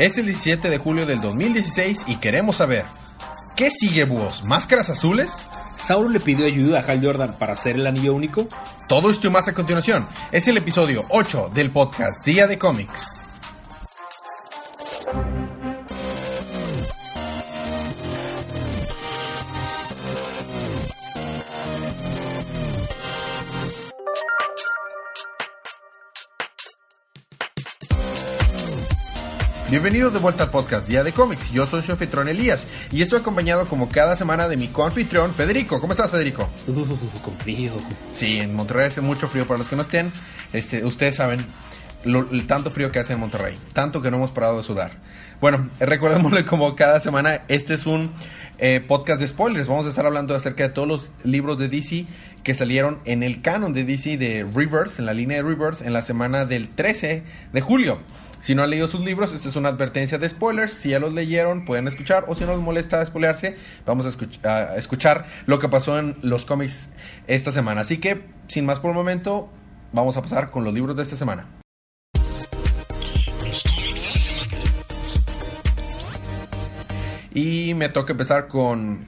Es el 17 de julio del 2016 y queremos saber, ¿qué sigue Búhos? ¿Máscaras azules? Sauron le pidió ayuda a Hal Jordan para hacer el anillo único. Todo esto y más a continuación. Es el episodio 8 del podcast Día de Cómics. Bienvenidos de vuelta al podcast Día de Cómics. Yo soy su anfitrión Elías y estoy acompañado como cada semana de mi coanfitrión Federico. ¿Cómo estás, Federico? Uh, con frío. Sí, en Monterrey hace mucho frío. Para los que no estén, este, ustedes saben lo, el tanto frío que hace en Monterrey. Tanto que no hemos parado de sudar. Bueno, recordémosle como cada semana, este es un eh, podcast de spoilers. Vamos a estar hablando acerca de todos los libros de DC que salieron en el canon de DC de Rebirth, en la línea de Rebirth, en la semana del 13 de julio. Si no han leído sus libros, esta es una advertencia de spoilers. Si ya los leyeron, pueden escuchar. O si no les molesta spoilearse, vamos a, escuchar lo que pasó en los cómics esta semana. Así que, sin más por el momento, vamos a pasar con los libros de esta semana. Y me toca empezar con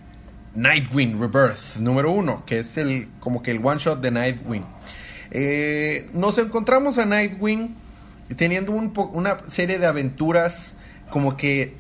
Nightwing Rebirth, número uno, que es el como que el one shot de Nightwing. Eh, nos encontramos a Nightwing teniendo un una serie de aventuras como que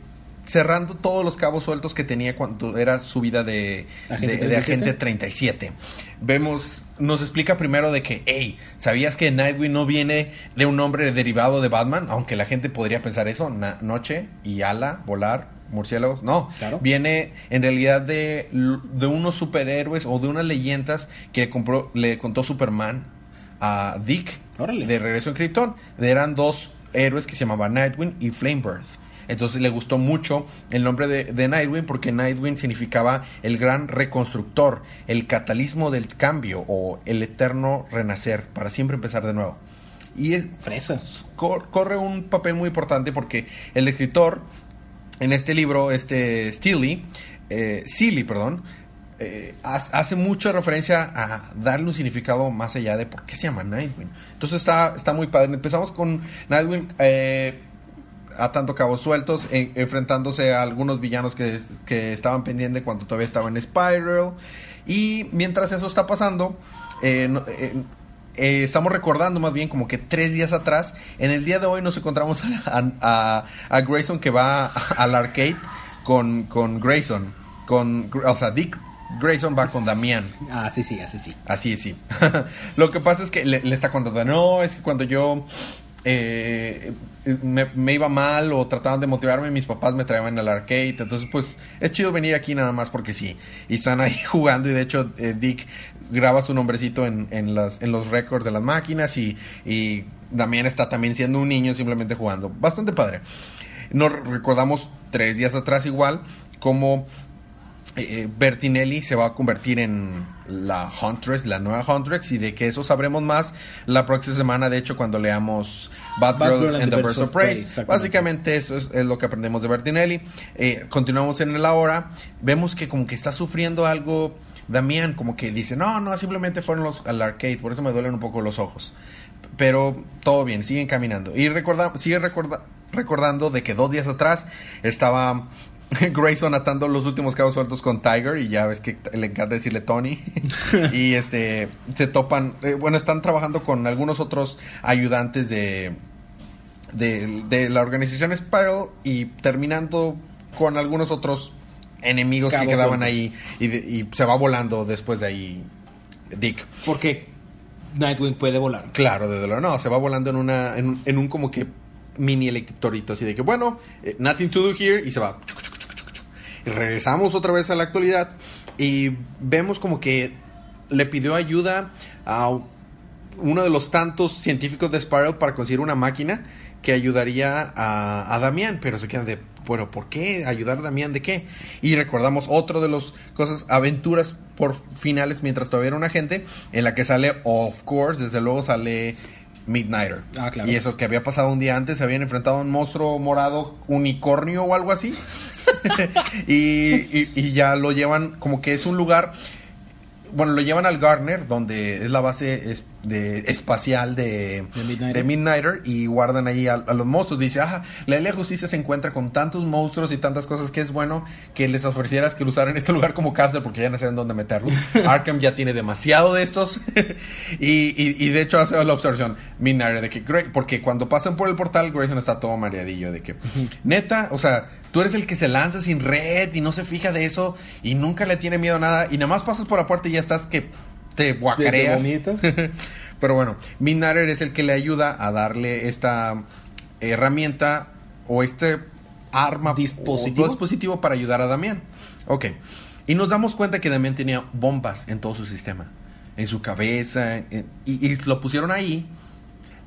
cerrando todos los cabos sueltos que tenía cuando era su vida de agente, 37. Vemos, nos explica primero de que, hey, ¿sabías que Nightwing no viene de un nombre derivado de Batman? Aunque la gente podría pensar eso, noche y ala, volar, murciélagos. No, viene en realidad de, de unos superhéroes o de unas leyendas que compró, le contó Superman a Dick de Regreso en Krypton. Eran dos héroes que se llamaban Nightwing y Flamebird. Entonces le gustó mucho el nombre de, Nightwing porque Nightwing significaba el gran reconstructor, el catalismo del cambio o el eterno renacer para siempre empezar de nuevo. Y es, corre un papel muy importante porque el escritor en este libro, este Steely, eh, perdón, eh, hace mucha referencia a darle un significado más allá de por qué se llama Nightwing. Entonces está, está muy padre. Empezamos con Nightwing eh, atando cabos sueltos, enfrentándose a algunos villanos que, estaban pendientes cuando todavía estaba en Spiral. Y mientras eso está pasando, eh, estamos recordando más bien como que tres días atrás, en el día de hoy nos encontramos a, Grayson que va al arcade con, con Grayson. Con, o sea, Dick Grayson va con Damián. Ah, sí, sí, así sí. Así sí. Lo que pasa es que le, está contando, no, es que cuando yo eh, me, iba mal o trataban de motivarme, mis papás me traían al arcade. Entonces, pues es chido venir aquí nada más porque sí. Y están ahí jugando y de hecho eh, Dick graba su nombrecito en, en, las, en los récords de las máquinas y, y Damián está también siendo un niño simplemente jugando. Bastante padre. Nos recordamos tres días atrás igual como eh, Bertinelli se va a convertir en la Huntress, la nueva Huntress, y de que eso sabremos más la próxima semana, de hecho, cuando leamos Batgirl and, the Birds of Prey. Básicamente eso es, lo que aprendemos de Bertinelli. Eh, continuamos en el ahora, vemos que como que está sufriendo algo Damián, como que dice, no, no, simplemente fueron los al arcade, por eso me duelen un poco los ojos. Pero todo bien, siguen caminando. Y recorda, sigue recordando de que dos días atrás estaba Grayson atando los últimos cabos sueltos con Tiger y ya ves que le encanta decirle Tony. Y este se topan eh, bueno están trabajando con algunos otros ayudantes de de, la organización Spiral y terminando con algunos otros enemigos que quedaban ahí y, se va volando después de ahí Dick. Porque Nightwing puede volar. Claro desde luego. No se va volando en una en, en un como que mini electorito así de que bueno eh, nothing to do here y se va regresamos otra vez a la actualidad y vemos como que le pidió ayuda a uno de los tantos científicos de Spiral para conseguir una máquina que ayudaría a, a Damián, pero se queda de, bueno, ¿por qué ayudar a Damián de qué? Y recordamos otro de las cosas, aventuras por finales mientras todavía era un agente, en la que sale, of course, desde luego sale Midnighter. Ah, claro. Y eso que había pasado un día antes, se habían enfrentado a un monstruo morado unicornio o algo así. y, ya lo llevan como que es un lugar bueno, lo llevan al Gardner, donde es la base es- de, espacial de, De Midnighter. de Midnighter, y guardan ahí a, a los monstruos. Dice, ah, la Liga de Justicia se encuentra con tantos monstruos y tantas cosas que es bueno que les ofrecieras que lo usaran este lugar como cárcel porque ya no saben dónde meterlos. Arkham ya tiene demasiado de estos. y, y- y de hecho hace la observación, Midnighter, de que porque cuando pasan por el portal, Grayson está todo mareadillo, de que, neta, o sea, tú eres el que se lanza sin red y no se fija de eso y nunca le tiene miedo a nada y nada más pasas por la puerta y ya estás que te guacareas. Pero bueno, Midnighter es el que le ayuda a darle esta herramienta o este arma Dispositivo. o dispositivo para ayudar a Damián. Ok. Y nos damos cuenta que Damián tenía bombas en todo su sistema. En su cabeza. en- y, y lo pusieron ahí.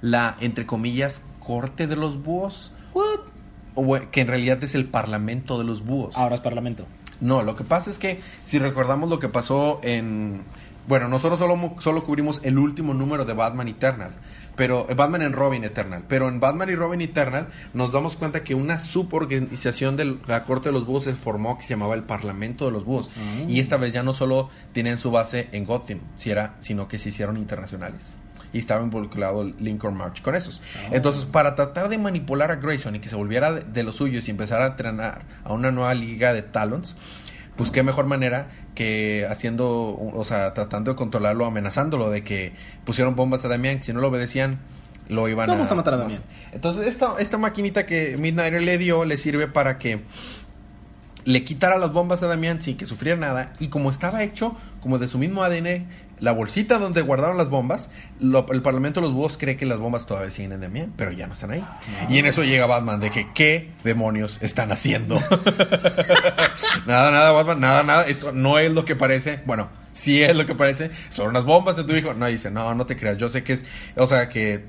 La, entre comillas, corte de los búhos. Bueno, que en realidad es el parlamento de los búhos. Ahora es parlamento. No, lo que pasa es que si recordamos lo que pasó en... Bueno, nosotros solo, solo cubrimos el último número de Batman Eternal, pero eh, Batman en Robin Eternal, pero en Batman y Robin Eternal nos damos cuenta que una suborganización de la Corte de los Búhos se formó que se llamaba el Parlamento de los Búhos. Ah. Y esta vez ya no solo tienen su base en Gotham, si era, sino que se hicieron internacionales. Y estaba involucrado el Lincoln March con esos. Ah. Entonces, para tratar de manipular a Grayson y que se volviera de, de los suyos y empezar a entrenar a una nueva liga de Talons, pues qué mejor manera que haciendo, o sea, tratando de controlarlo, amenazándolo de que pusieron bombas a Damián, que si no lo obedecían, lo iban Vamos a matar a Damián. Entonces, esta, esta maquinita que Midnighter le dio le sirve para que le quitara las bombas a Damián sin que sufriera nada. Y como estaba hecho como de su mismo ADN, la bolsita donde guardaron las bombas, lo- el Parlamento de los Búhos cree que las bombas todavía siguen en Damián, pero ya no están ahí. Y en eso llega Batman de que, ¿qué demonios están haciendo? nada, nada, Batman, nada, nada. Esto no es lo que parece. Bueno, sí es lo que parece. Son unas bombas de tu hijo. No, dice, no, no te creas. Yo sé que es, o sea, que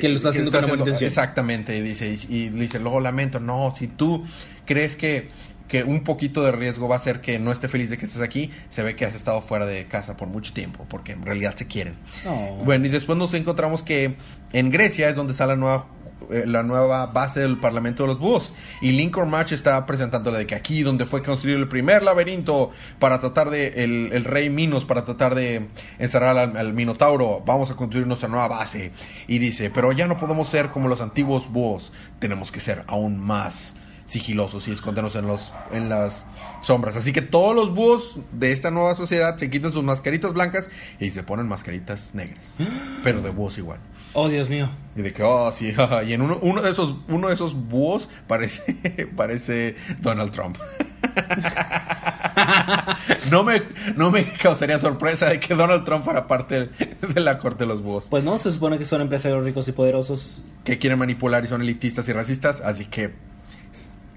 Que lo está haciendo con una buena intención. Exactamente, y dice, y, y le dice, luego lamento, no, si tú crees que, que un poquito de riesgo va a hacer que no esté feliz de que estés aquí, se ve que has estado fuera de casa por mucho tiempo, porque en realidad se quieren. No. Bueno, y después nos encontramos que en Grecia es donde está la nueva eh, la nueva base del Parlamento de los Búhos y Lincoln March está presentándole de que aquí donde fue construido el primer laberinto para tratar de el, el rey Minos para tratar de encerrar al, al Minotauro vamos a construir nuestra nueva base y dice pero ya no podemos ser como los antiguos búhos tenemos que ser aún más sigilosos y escondernos en los en las sombras. Así que todos los búhos de esta nueva sociedad se quitan sus mascaritas blancas y se ponen mascaritas negras, pero de búhos igual. Oh, Dios mío. Y de que, oh, sí, jaja. y en uno, uno de esos uno de esos búhos parece parece Donald Trump. no me no me causaría sorpresa de que Donald Trump fuera parte de la corte de los búhos Pues no, se supone que son empresarios ricos y poderosos. que quieren manipular y son elitistas y racistas, así que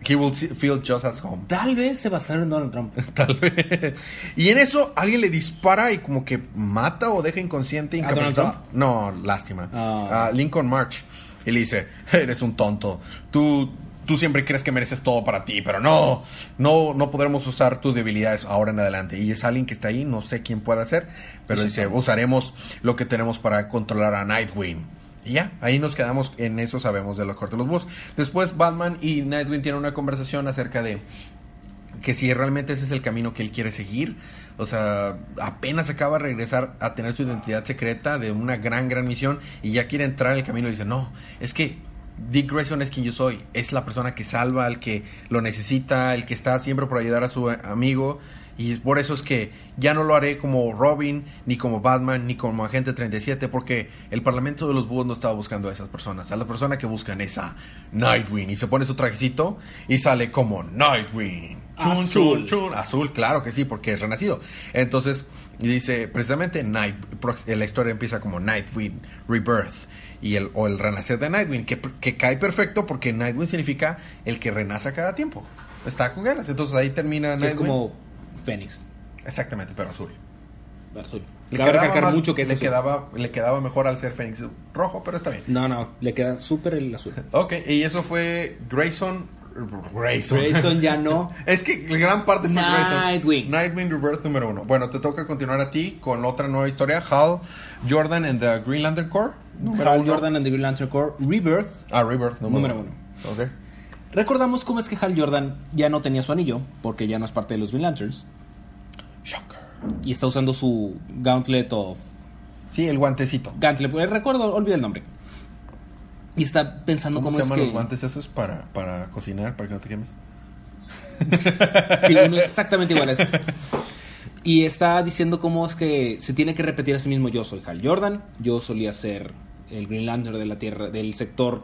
he will feel just as home. Tal vez se basaron en Donald Trump. Tal vez. Y en eso alguien le dispara y como que mata o deja inconsciente. ¿A Donald incapacitado. No, lástima. A Lincoln March. Y le dice, eres un tonto. Tú, tú siempre crees que mereces todo para ti, pero no. No, no podremos usar tus debilidades ahora en adelante. Y es alguien que está ahí, no sé quién puede hacer. Pero Sí, dice, sí. usaremos lo que tenemos para controlar a Nightwing. Y ya, ahí nos quedamos, en eso sabemos de la corte de los búhos. Después Batman y Nightwing tienen una conversación acerca de que si realmente ese es el camino que él quiere seguir. O sea, apenas acaba de regresar a tener su identidad secreta de una gran, gran misión y ya quiere entrar en el camino y dice, no, es que Dick Grayson es quien yo soy. Es la persona que salva, el que lo necesita, el que está siempre por ayudar a su amigo. Y por eso es que ya no lo haré como Robin, ni como Batman, ni como Agente 37, porque el Parlamento de los Búhos no estaba buscando a esas personas. A la persona que buscan es a Nightwing. Y se pone su trajecito y sale como Nightwing. Chun, Azul. chun, chun. Azul, claro que sí, porque es renacido. Entonces, dice precisamente Night, prox- la historia empieza como Nightwing Rebirth. Y el, o el renacer de Nightwing, que, que cae perfecto porque Nightwing significa el que renace a cada tiempo. Está con ganas. Entonces ahí termina Que es Nightwing. como Fénix. Exactamente, pero azul. Azul. Le Cabe quedaba, recalcar más- mucho que es le, azul. quedaba, le quedaba mejor al ser Fénix rojo, pero está bien. No, no, le queda súper el azul. Ok, y eso fue Grayson. Grayson. Grayson ya no. Es que gran parte fue Grayson. Nightwing. Nightwing Rebirth número uno. Bueno, te toca continuar a ti con otra nueva historia. Hal Jordan and the Green Lantern Corps. número Hal uno. Jordan and the Green Lantern Corps Rebirth. Ah, Rebirth número, Número uno. Ok. Recordamos cómo es que Hal Jordan ya no tenía su anillo, porque ya no es parte de los Green Lanterns. Shocker. y está usando su Gauntlet of Sí, el guantecito. Gauntlet, eh, recuerdo, olvidé el nombre. Y está pensando ¿Cómo, cómo, se es llaman que los guantes esos para, para cocinar, para que no te quemes? Sí, uno exactamente igual a ese. Y está diciendo cómo es que se tiene que repetir a sí mismo. Yo soy Hal Jordan, yo solía ser el Green Lantern de la Tierra, del sector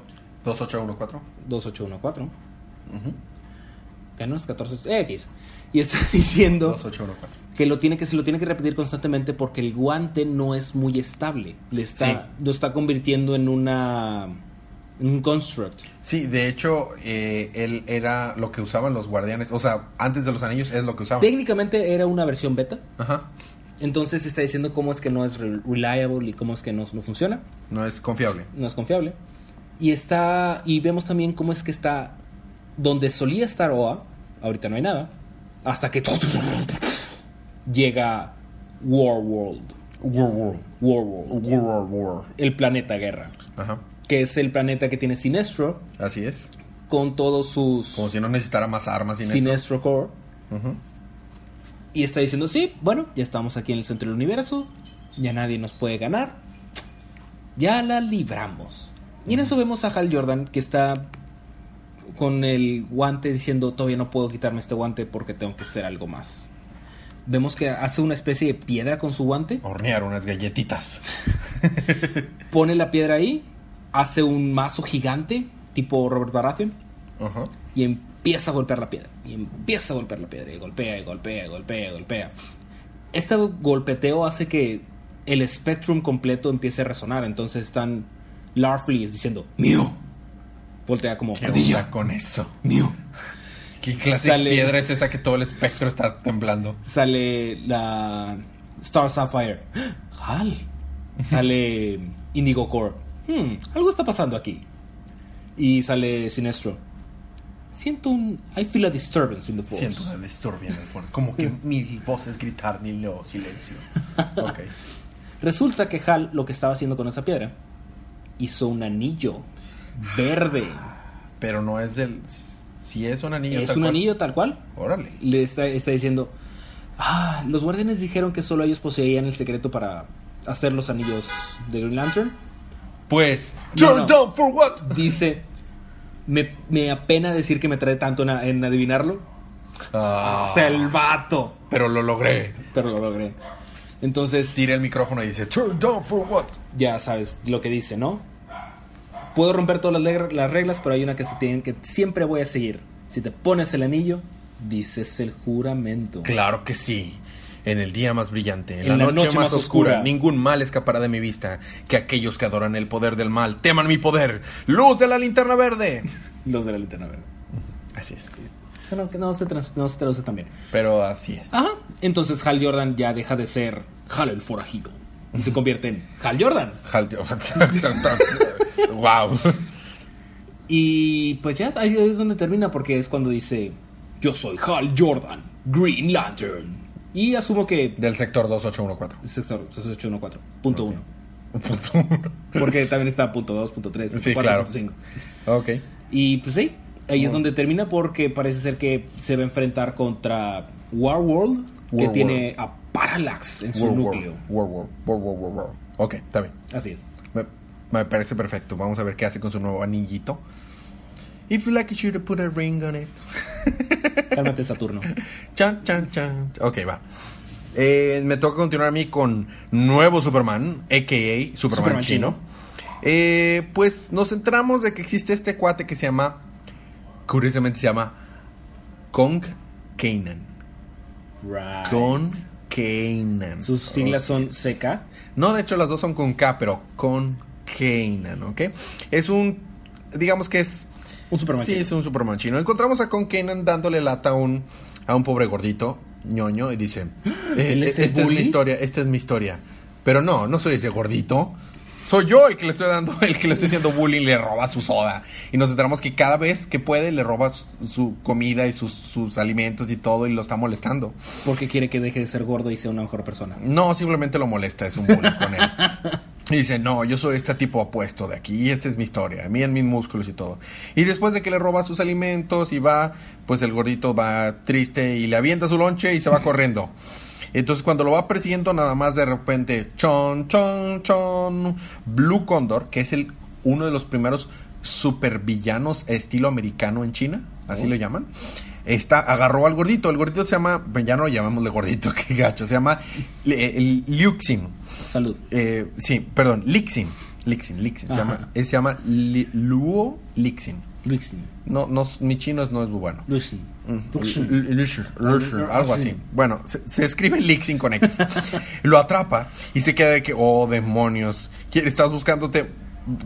2814. 2814, Ujú. que no es 14, X. Y está diciendo 2814. que lo tiene que se lo tiene que repetir constantemente porque el guante no es muy estable. Le está Sí. lo está convirtiendo en una en un construct. Sí, de hecho, eh, él era lo que usaban los guardianes. O sea, antes de los anillos es lo que usaban. Técnicamente era una versión beta. Ajá. Entonces está diciendo cómo es que no es re- reliable y cómo es que no, no funciona. No es confiable. no es confiable. Y está. Y vemos también cómo es que está. Donde solía estar OA, ahorita no hay nada. Hasta que llega War World. War, war. War World. War. El planeta guerra. Ajá. Que es el planeta que tiene Sinestro. Así es. Con todos sus. Como si no necesitara más armas sin eso. Sinestro Core. Ujú. Y está diciendo: Sí, bueno, ya estamos aquí en el centro del universo. Ya nadie nos puede ganar. Ya la libramos. Y en eso vemos a Hal Jordan que está con el guante diciendo todavía no puedo quitarme este guante porque tengo que hacer algo más. Vemos que hace una especie de piedra con su guante, Hornear unas galletitas. pone la piedra ahí, hace un mazo gigante tipo Robert Baratheon y empieza a golpear la piedra. Y empieza a golpear la piedra y golpea y golpea y golpea y golpea. Este golpeteo hace que el Spectrum completo empiece a resonar. Entonces están Larfleeze diciendo ¡Mío! Voltea como ¿Qué onda con eso? ¡Mío! ¿Qué clase Sale- de piedra es esa que todo el espectro está temblando? Sale la Star Sapphire. ¡Hal! Sale Indigo Core. Hmm, algo está pasando aquí. Y sale Sinestro. Siento un. I feel a disturbance in the force. Siento una disturbia en el fondo. Como que mi voz es gritar, ni lo silencio. Ok. Resulta que Hal lo que estaba haciendo con esa piedra hizo un anillo verde. Pero no es del. Si es un anillo. es tal un cual. anillo tal cual. Órale. Le está, está diciendo. Ah, los guardianes dijeron que solo ellos poseían el secreto para hacer los anillos de Green Lantern. Pues. No, Turn no. down for what? Dice. Me, me apena decir que me trae tanto en, en adivinarlo. Ah, O sea, el vato. Pero lo logré. Pero lo logré. Entonces. Tira el micrófono y dice: Turn down for what? ya sabes lo que dice, ¿no? Puedo romper todas las, reglas, pero hay una que, se tienen, que siempre voy a seguir. Si te pones el anillo, dices el juramento. Claro que sí. En el día más brillante, en, la, noche, más, oscura, oscura. ningún mal escapará de mi vista. Que aquellos que adoran el poder del mal teman mi poder. ¡Luz de la linterna verde! Los de la linterna verde. Así es. Eso no, que no se, trans- no se traduce tan bien. Pero así es. Ajá. Entonces Hal Jordan ya deja de ser Hal el forajido. Y se convierte en Hal Jordan. wow. Y pues ya ahí es donde termina porque es cuando dice, yo soy Hal Jordan, Green Lantern. Y asumo que... Del sector 2814. Sector 814, punto Ok. 1. Porque también está punto 2, punto 3, punto Sí, 4, claro. punto 5. ok. Y pues sí, ahí es donde termina porque parece ser que se va a enfrentar contra Warworld, que Warworld. tiene a Parallax en su war, núcleo. war, war, war, war, war, war. Ok, está bien. Así es. Me, me parece perfecto. Vamos a ver qué hace con su nuevo anillito. If you like it, you to put a ring on it. Cálmate, Saturno. Chan, chan, chan. Ok, va. Eh, me toca continuar a mí con nuevo Superman, a.k.a. Superman, Superman chino. chino. Eh, pues nos centramos de que existe este cuate que se llama, curiosamente se llama Kong Kanan. Right. Con Sus siglas son CK. No, de hecho las dos son con K, pero con Kanan, ¿ok? Es un, digamos que es... Un Superman Sí, es un Superman chino. Encontramos a Con Kanan dándole lata a un, a un pobre gordito, ñoño, y dice, eh, ¿Él es el esta es mi historia, esta es mi historia. Pero no, no soy ese gordito. Soy yo el que le estoy dando, el que le estoy haciendo bullying, le roba su soda. Y nos enteramos que cada vez que puede le roba su, su comida y sus, sus alimentos y todo y lo está molestando. Porque quiere que deje de ser gordo y sea una mejor persona. No, simplemente lo molesta, es un bullying con él. Y dice, no, yo soy este tipo apuesto de aquí y esta es mi historia, miren mis músculos y todo. Y después de que le roba sus alimentos y va, pues el gordito va triste y le avienta su lonche y se va corriendo. Entonces cuando lo va persiguiendo nada más de repente, chon, chon, chon, Blue Condor, que es el uno de los primeros supervillanos estilo americano en China, así Oh. lo llaman. Está, agarró al gordito, el gordito se llama, pues ya no lo llamámosle gordito, qué gacho, se llama eh, Liuxin. Salud. Eh, sí, perdón, Lixin. Lixin, Lixin. Se llama, eh, se llama Li- Luo Lixin. Luxin. No, no, mi chino no es muy bueno. Luxin. Mm, Luxin, Algo así. Bueno, se, se escribe Lixin con X. Lo atrapa y se queda de que, oh, demonios. ¿Qui- Estás buscándote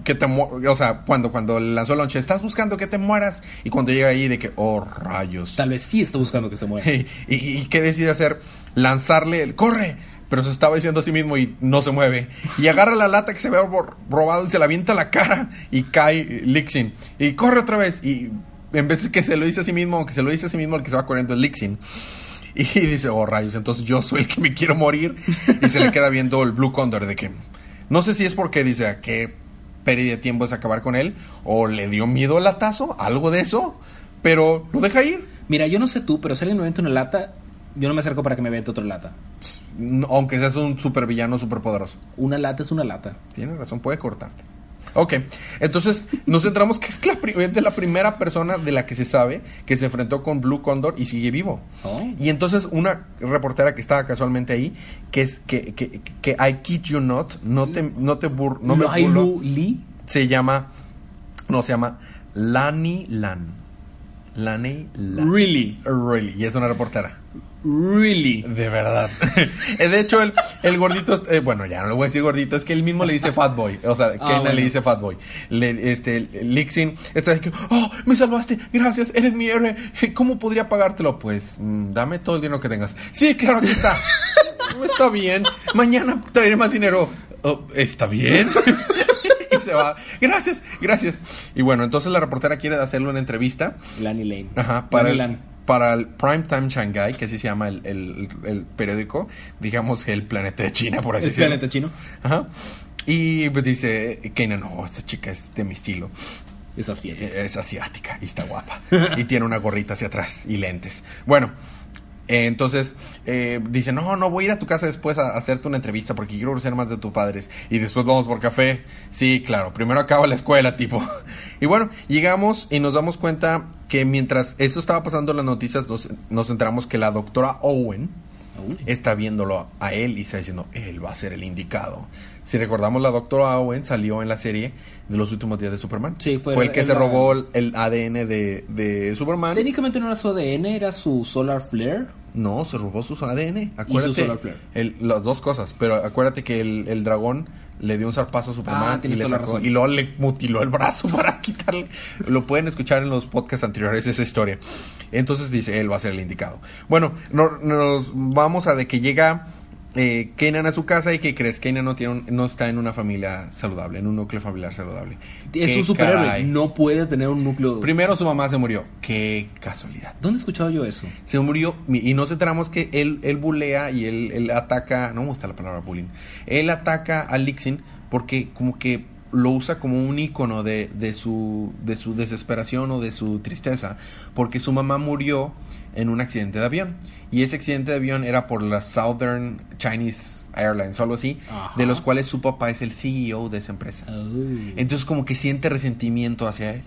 que te O sea, cuando, cuando lanzó el lonche, estás buscando que te mueras. Y cuando llega ahí, de que, oh, rayos. Tal vez sí está buscando que se muera. ¿Y, y, y qué decide hacer? Lanzarle el ¡corre! Pero se estaba diciendo a sí mismo y no se mueve. Y agarra la lata que se había ro- robado y se la avienta a la cara y cae Lixin. Y corre otra vez. Y en vez de que se lo dice a sí mismo, que se lo dice a sí mismo, el que se va corriendo es Lixin. Y dice, oh rayos, entonces yo soy el que me quiero morir. Y se le queda viendo el Blue Condor de que... No sé si es porque dice, ¿a qué pérdida de tiempo es acabar con él? O le dio miedo el latazo, algo de eso. Pero lo deja ir. Mira, yo no sé tú, pero si alguien me avienta una lata, yo no me acerco para que me aviente otra lata. Aunque seas un supervillano superpoderoso. Una lata es una lata. Tienes razón, puede cortarte. Ok, entonces nos centramos que es la, pri- es de la primera persona de la que se sabe que se enfrentó con Blue Condor y sigue vivo. Oh. Y entonces una reportera que estaba casualmente ahí, que es que, que, que I kid you not, no te, no te bur- no me burlo, Li. se llama, no, se llama Lani Lan. Lani Lan. Really. Really, y es una reportera. Really. De verdad. Eh, de hecho, el, el gordito, eh, bueno, ya no le voy a decir gordito, es que él mismo le dice Fat Boy. O sea, Kena bueno. le dice Fat Boy. Le, este, Lixin está que, oh, me salvaste, gracias, eres mi héroe. ¿Cómo podría pagártelo? Pues, mm, dame todo el dinero que tengas. Sí, claro, aquí está. está bien. Mañana traeré más dinero. "Oh, está bien. y se va. Gracias, gracias. Y bueno, entonces la reportera quiere hacerle una entrevista. Lani Lane. Ajá, para Lani. Para el Primetime Shanghai, que así se llama el, el- el periódico, digamos el planeta de China, por así El decirlo. planeta chino. Ajá. Y pues dice, Kenan, no, esta chica es de mi estilo. Es así. Eh, Es asiática y está guapa. y tiene una gorrita hacia atrás y lentes. Bueno, eh, entonces eh, dice, no, no, voy a ir a tu casa después a, a hacerte una entrevista porque quiero conocer más de tus padres. Y después vamos por café. Sí, claro, primero acaba la escuela, tipo. y bueno, llegamos y nos damos cuenta que mientras eso estaba pasando en las noticias, nos, nos enteramos que la doctora Owen está viéndolo a él y está diciendo, él va a ser el indicado. Si recordamos, la doctora Owen salió en la serie de los últimos días de Superman. Sí, fue el que el- se robó el, el ADN de, de Superman. Técnicamente no era su ADN, era su solar flare. No, se robó su ADN. Acuérdate. solar flare. el- las dos cosas, pero acuérdate que el, el dragón le dio un zarpazo a Superman Ah, y, le sacó- y luego le mutiló el brazo para quitarle. Lo pueden escuchar en los podcasts anteriores esa historia. Entonces dice, él va a ser el indicado. Bueno, no- nos vamos a de que llega eh, Kenan a su casa y que crees Kenan no tiene un- no está en una familia saludable, en un núcleo familiar saludable. Es un superhéroe. caray. No puede tener un núcleo. Primero su mamá se murió. Qué casualidad. ¿Dónde he escuchado yo eso? Se murió y nos enteramos que él, él bulea y él, él ataca, no me gusta la palabra bullying, él ataca a Lixin porque como que lo usa como un icono de, de, su, de su desesperación o de su tristeza, porque su mamá murió en un accidente de avión y ese accidente de avión era por la Southern Chinese Airlines o algo así, Ajá. de los cuales su papá es el CEO de esa empresa. Oh. Entonces como que siente resentimiento hacia él.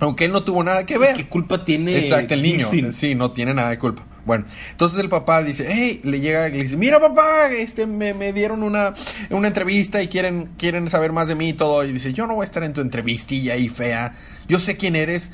Aunque él no tuvo nada que ver. ¿Qué culpa tiene? Exacto, el niño. Nixon? Sí, no tiene nada de culpa. Bueno, entonces el papá dice, hey, le llega y le dice, mira papá, este, me, me dieron una, una entrevista y quieren, quieren saber más de mí y todo. Y dice, yo no voy a estar en tu entrevistilla ahí fea. Yo sé quién eres.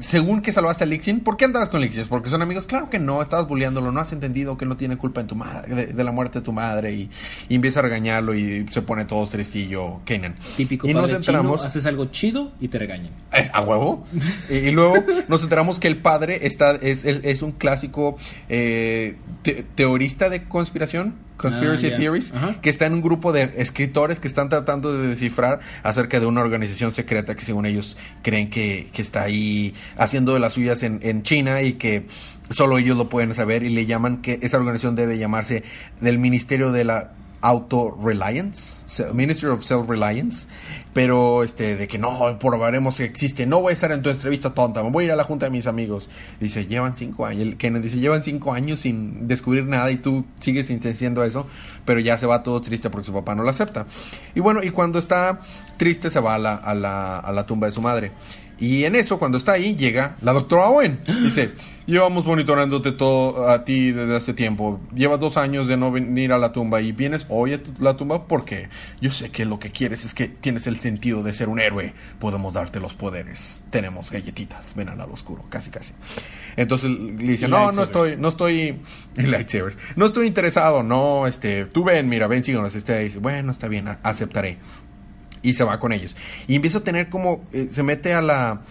Según que salvaste a Lixin, ¿por qué andabas con Lixin? ¿Porque son amigos? Claro que no, estabas bulleándolo, no has entendido que no tiene culpa en tu madre, de, de la muerte de tu madre y, y empieza a regañarlo y se pone todo tristillo, Kenan. Típico y padre nos enteramos, chino, haces algo chido y te regañan. es a huevo. y, y luego nos enteramos que el padre está, es, es, es un clásico eh, te- teorista de conspiración, conspiracy Ah, theories, que está en un grupo de escritores que están tratando de descifrar acerca de una organización secreta que según ellos creen que, que está ahí haciendo de las suyas en, en China y que solo ellos lo pueden saber y le llaman que esa organización debe llamarse del Ministerio de la Auto-Reliance, Ministry of Self-Reliance, pero este, de que no, probaremos que existe, no voy a estar en tu entrevista tonta, me voy a ir a la junta de mis amigos. Dice, llevan cinco años, el Kennedy dice, llevan cinco años sin descubrir nada y tú sigues intentando eso, pero ya se va todo triste porque su papá no lo acepta. Y bueno, y cuando está triste se va a la, a la, a la tumba de su madre. Y en eso, cuando está ahí, llega la doctora Owen. Dice, llevamos monitoreándote todo a ti desde hace tiempo. Llevas dos años de no venir a la tumba y vienes hoy a tu- la tumba porque yo sé que lo que quieres es que tienes el sentido de ser un héroe. Podemos darte los poderes. Tenemos galletitas. Ven al lado oscuro, casi, casi. Entonces le dice, no, no estoy, no estoy. No estoy interesado, no, este, tú ven, mira, ven, síguenos. Este dice, bueno, está bien, aceptaré y se va con ellos. Y empieza a tener como, eh, se mete a la...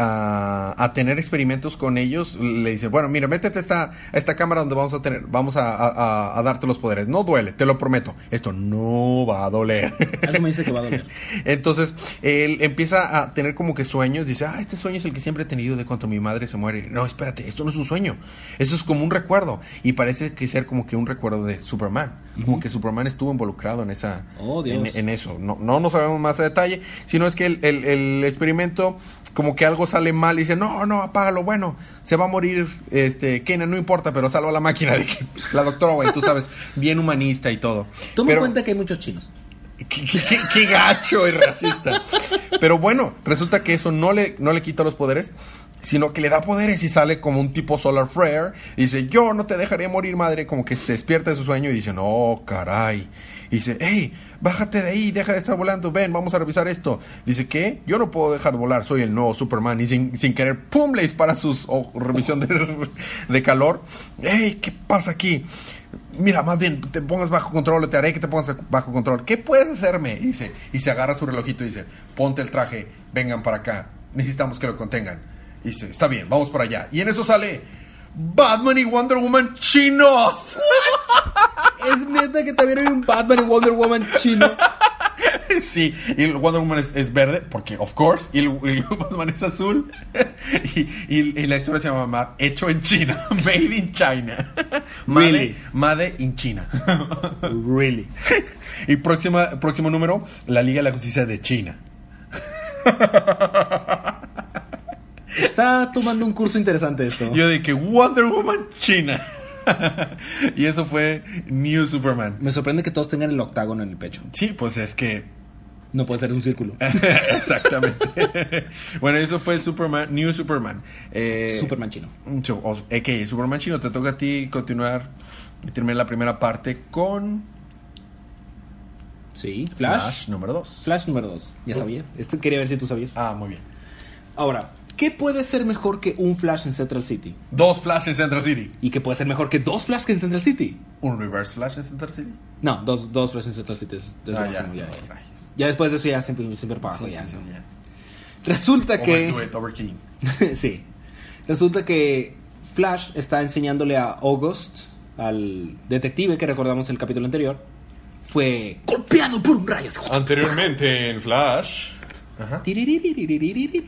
A, a tener experimentos con ellos le dice bueno mira métete a esta, a esta cámara donde vamos a tener vamos a, darte los poderes. No duele te lo prometo esto no va a doler Algo me dice que va a doler. entonces él empieza a tener como que sueños dice ah este sueño es el que siempre he tenido de cuando mi madre se muere no espérate esto no es un sueño eso es como un recuerdo y parece que ser como que un recuerdo de Superman como que Superman estuvo involucrado en esa Oh, en eso. No, no, no sabemos más a detalle, sino es que el, el- el experimento, como que algo sale mal y dice, no, no, apágalo, bueno, se va a morir este Kenan, no importa, pero salva la máquina de que la doctora, güey, tú sabes, bien humanista y todo. Toma en cuenta que hay muchos chinos. Qué, qué- qué- qué gacho y racista. Pero bueno, resulta que eso no le, no le quita los poderes, sino que le da poderes y sale como un tipo Solar Flare. Y dice, yo no te dejaré morir, madre. Como que se despierta de su sueño y dice, no, caray. Y dice, hey, bájate de ahí, deja de estar volando, ven, vamos a revisar esto. Dice, ¿qué? Yo no puedo dejar de volar, soy el nuevo Superman. Y sin, sin querer, ¡pum! le dispara sus oh, revisión de, de calor. Hey, ¿qué pasa aquí? Mira, más bien, te pongas bajo control, te haré que te pongas bajo control. ¿Qué puedes hacerme? Dice, y se agarra su relojito y dice, ponte el traje, vengan para acá, necesitamos que lo contengan. Dice, está bien, vamos para allá. Y en eso sale Batman y Wonder Woman chinos. Es neta que también hay un Batman y Wonder Woman chino. sí, y el Wonder Woman es, es verde, porque, of course, y el, el Batman es azul. y, y- y la historia se llama Hecho en China, Made in China. Made, Really? Made in China. Really. y próxima, próximo número, la Liga de la Justicia de China. Está tomando un curso interesante esto. Yo de que Wonder Woman China. y eso fue New Superman. Me sorprende que todos tengan el octágono en el pecho. Sí, pues es que No puede ser un círculo. Exactamente. bueno, eso fue Superman, New Superman. Eh, Superman chino. o- Superman chino, te toca a ti continuar y terminar la primera parte con Sí. Flash, Flash. número 2. Flash número 2. Ya sabía. Este quería ver si tú sabías. Ah, muy bien. Ahora, ¿qué puede ser mejor que un Flash en Central City? Dos Flash en Central City. ¿Y qué puede ser mejor que dos Flash en Central City? ¿Un Reverse Flash en Central City? No, dos, dos Flash en Central City. Es, es Ah, máximo, ya. ya, ya. Rayos. Ya después de eso ya siempre, siempre para abajo. Sí, ya. sí. Resulta que... Overdo it, sí. Resulta que Flash está enseñándole a August, al detective que recordamos en el capítulo anterior, fue golpeado por un rayo. Anteriormente en Flash. Ajá.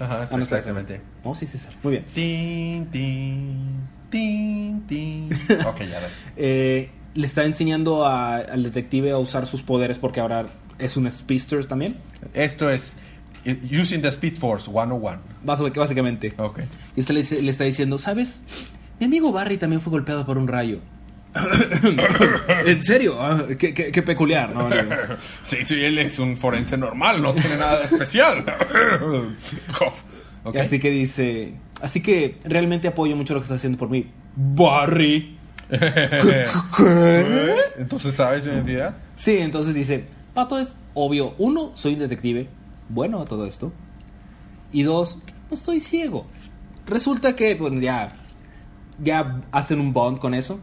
Ajá, sí, ah, no, exactamente. No, sí, César. Muy bien. Tin, tin, tin, tin. ok, ya eh, le está enseñando al detective a usar sus poderes porque ahora es un speedster también. Esto es eh, Using the Speed Force 101. Básicamente. Ok. Y este le está diciendo, ¿sabes? Mi amigo Barry también fue golpeado por un rayo. ¿En serio? Ah, qué, qué- qué peculiar. ¿no? Sí, sí, él es un forense normal, no tiene nada de especial. Así que dice, así que realmente apoyo mucho lo que está haciendo por mí. Barry. Entonces, ¿sabes su identidad? Sí, entonces dice, Pato es obvio. Uno, soy un detective. Bueno a todo esto. Y dos, no estoy ciego. Resulta que, pues ya, ya hacen un bond con eso.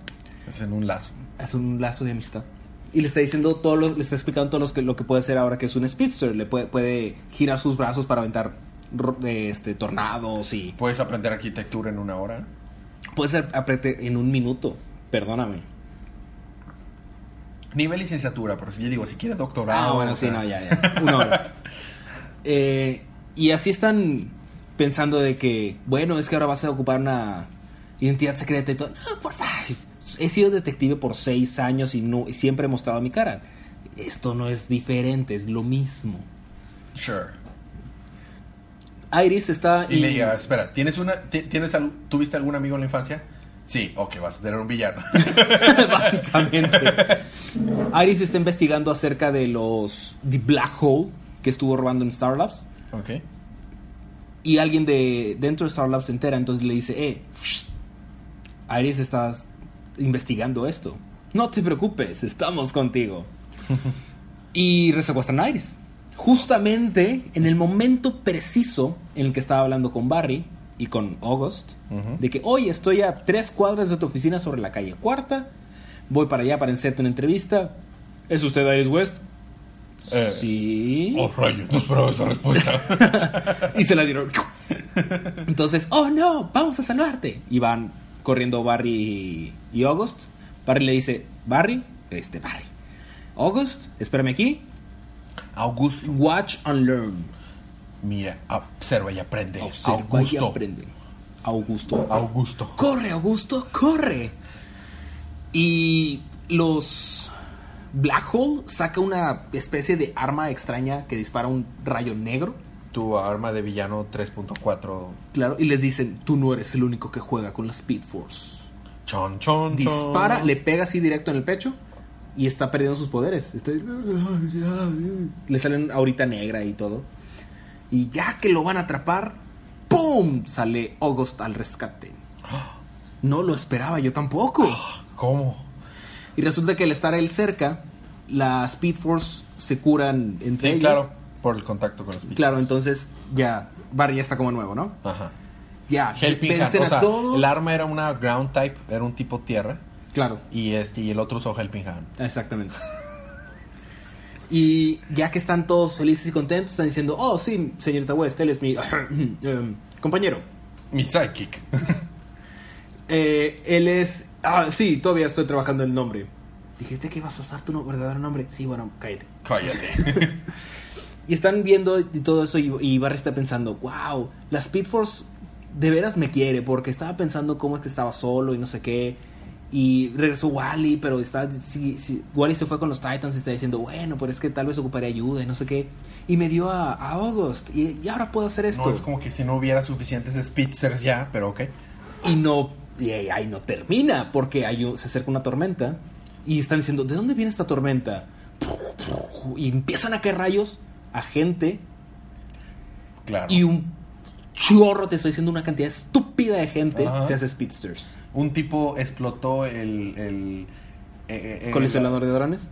Es en un lazo. Hacen un lazo de amistad. Y le está diciendo todo lo, le está explicando todo lo que, lo que puede hacer ahora que es un speedster. Le puede, puede girar sus brazos para aventar este, tornados y Puedes aprender arquitectura en una hora. puede ser apriete en un minuto. Perdóname. Nivel licenciatura, pero si yo digo, si quieres doctorado. Ah, bueno, sí, no, ya, ya. Una hora. Eh, y así están pensando de que, bueno, es que ahora vas a ocupar una identidad secreta y todo. No, por favor. He sido detective por seis años y, no, y siempre he mostrado mi cara. Esto no es diferente, es lo mismo. Sure. Iris está... Y le diga, espera, ¿tienes una, ti- tienes ¿tuviste algún amigo en la infancia? Sí, ok, vas a tener un villano. Básicamente. Iris está investigando acerca de los... The Black Hole que estuvo robando en Star Labs. ok. Y alguien de dentro de Star Labs se entera, entonces le dice, eh, Iris estás investigando esto. No te preocupes, estamos contigo. y resecuestran a Iris. Justamente en el momento preciso en el que estaba hablando con Barry y con August, de que hoy estoy a tres cuadras de tu oficina sobre la calle cuarta, voy para allá para hacerte una entrevista. ¿Es usted Iris West? Eh, sí. Oh, rayos, no esperaba esa respuesta. y se la dieron. Entonces, oh no, vamos a salvarte. Y van corriendo Barry y, y August. Barry le dice, Barry, este Barry. August, espérame aquí. Augusto, Watch and learn. mira, observa y aprende. Observa y Augusto. aprende. Augusto. Augusto. Corre, Augusto, corre. Y los Black Hole saca una especie de arma extraña que dispara un rayo negro. Tu arma de villano 3.4. Claro, y les dicen, tú no eres el único que juega con la Speed Force. Chon, chon, chon. Dispara, le pega así directo en el pecho y está perdiendo sus poderes. Está- Le salen ahorita negra y todo. Y ya que lo van a atrapar, ¡pum! Sale August al rescate. No lo esperaba yo tampoco. ¿Cómo? Y resulta que al estar él cerca, la Speed Force se curan entre Sí, ellos. claro, por el contacto con los. Claro, entonces ya Barry ya está como nuevo, ¿no? Ajá. Ya, Helping Hand, vencen o sea, a todos. el arma era una ground type, era un tipo tierra. Claro. Y este y el otro usó Helping Hand. Exactamente. Y ya que están todos felices y contentos, están diciendo, oh, sí, señorita West, él es mi em, compañero. Mi sidekick. Eh, él es... Ah, sí, todavía estoy trabajando el nombre. Dijiste que ibas a usar tu no- verdadero nombre. Sí, bueno, cállate. Cállate. Y están viendo y todo eso y, y Barry está pensando, wow, la Speed Force de veras me quiere porque estaba pensando cómo es que estaba solo y no sé qué. Y regresó Wally, pero está, sí, sí, Wally se fue con los Titans y está diciendo, bueno, pero es que tal vez ocuparía ayuda y no sé qué. Y me dio a, a August y, y ahora puedo hacer esto. No, es como que si no hubiera suficientes Spitzers ya, pero ok. Y no, y ahí ahí no termina porque hay un- se acerca una tormenta y están diciendo, ¿de dónde viene esta tormenta? Y empiezan a caer rayos a gente Claro. Y un chorro, te estoy diciendo, una cantidad estúpida de gente Ajá. se hace speedsters. Un tipo explotó el... el eh, eh, Colisionador de drones.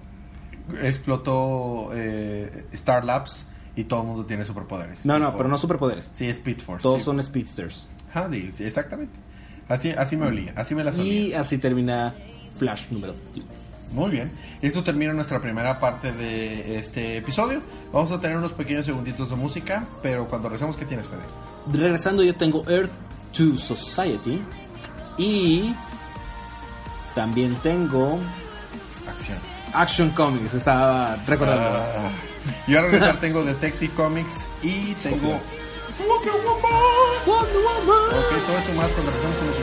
Explotó eh, Star Labs y todo el mundo tiene superpoderes. No, no, Tipo- pero no superpoderes. Sí, Speed Force. Todos sí. son speedsters. Sí, sí, exactamente. Así, así me olía, así me las Y olía. así termina Flash número 2. Muy bien. Esto termina nuestra primera parte de este episodio. Vamos a tener unos pequeños segunditos de música, pero cuando regresemos, ¿qué tienes, Fede? Regresando, yo tengo Earth to Society. Y también tengo Acción. Action Comics. Estaba recordando. Ah, y ahora regresar tengo Detective Comics y tengo... Ok, todo esto más cuando regresemos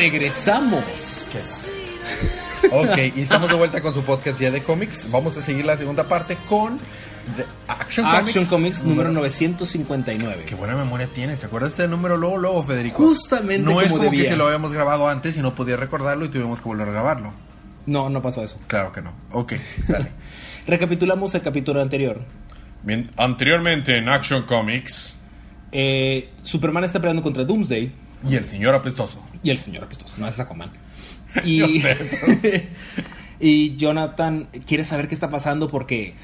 regresamos. Ok, y estamos de vuelta con su podcast ya de cómics. Vamos a seguir la segunda parte con The Action, Action Comics, Comics número 959. Qué buena memoria tienes. ¿Te acuerdas de este número luego, luego, Federico? Justamente No es como que si lo habíamos grabado antes y no podía recordarlo y tuvimos que volver a grabarlo. No, no pasó eso. Claro que no. Ok, dale. Recapitulamos el capítulo anterior. Bien, anteriormente en Action Comics. Eh, Superman está peleando contra Doomsday Y el señor apestoso. Y el señor apestoso, no es Aquaman. Y, sé, y Jonathan quiere saber qué está pasando porque,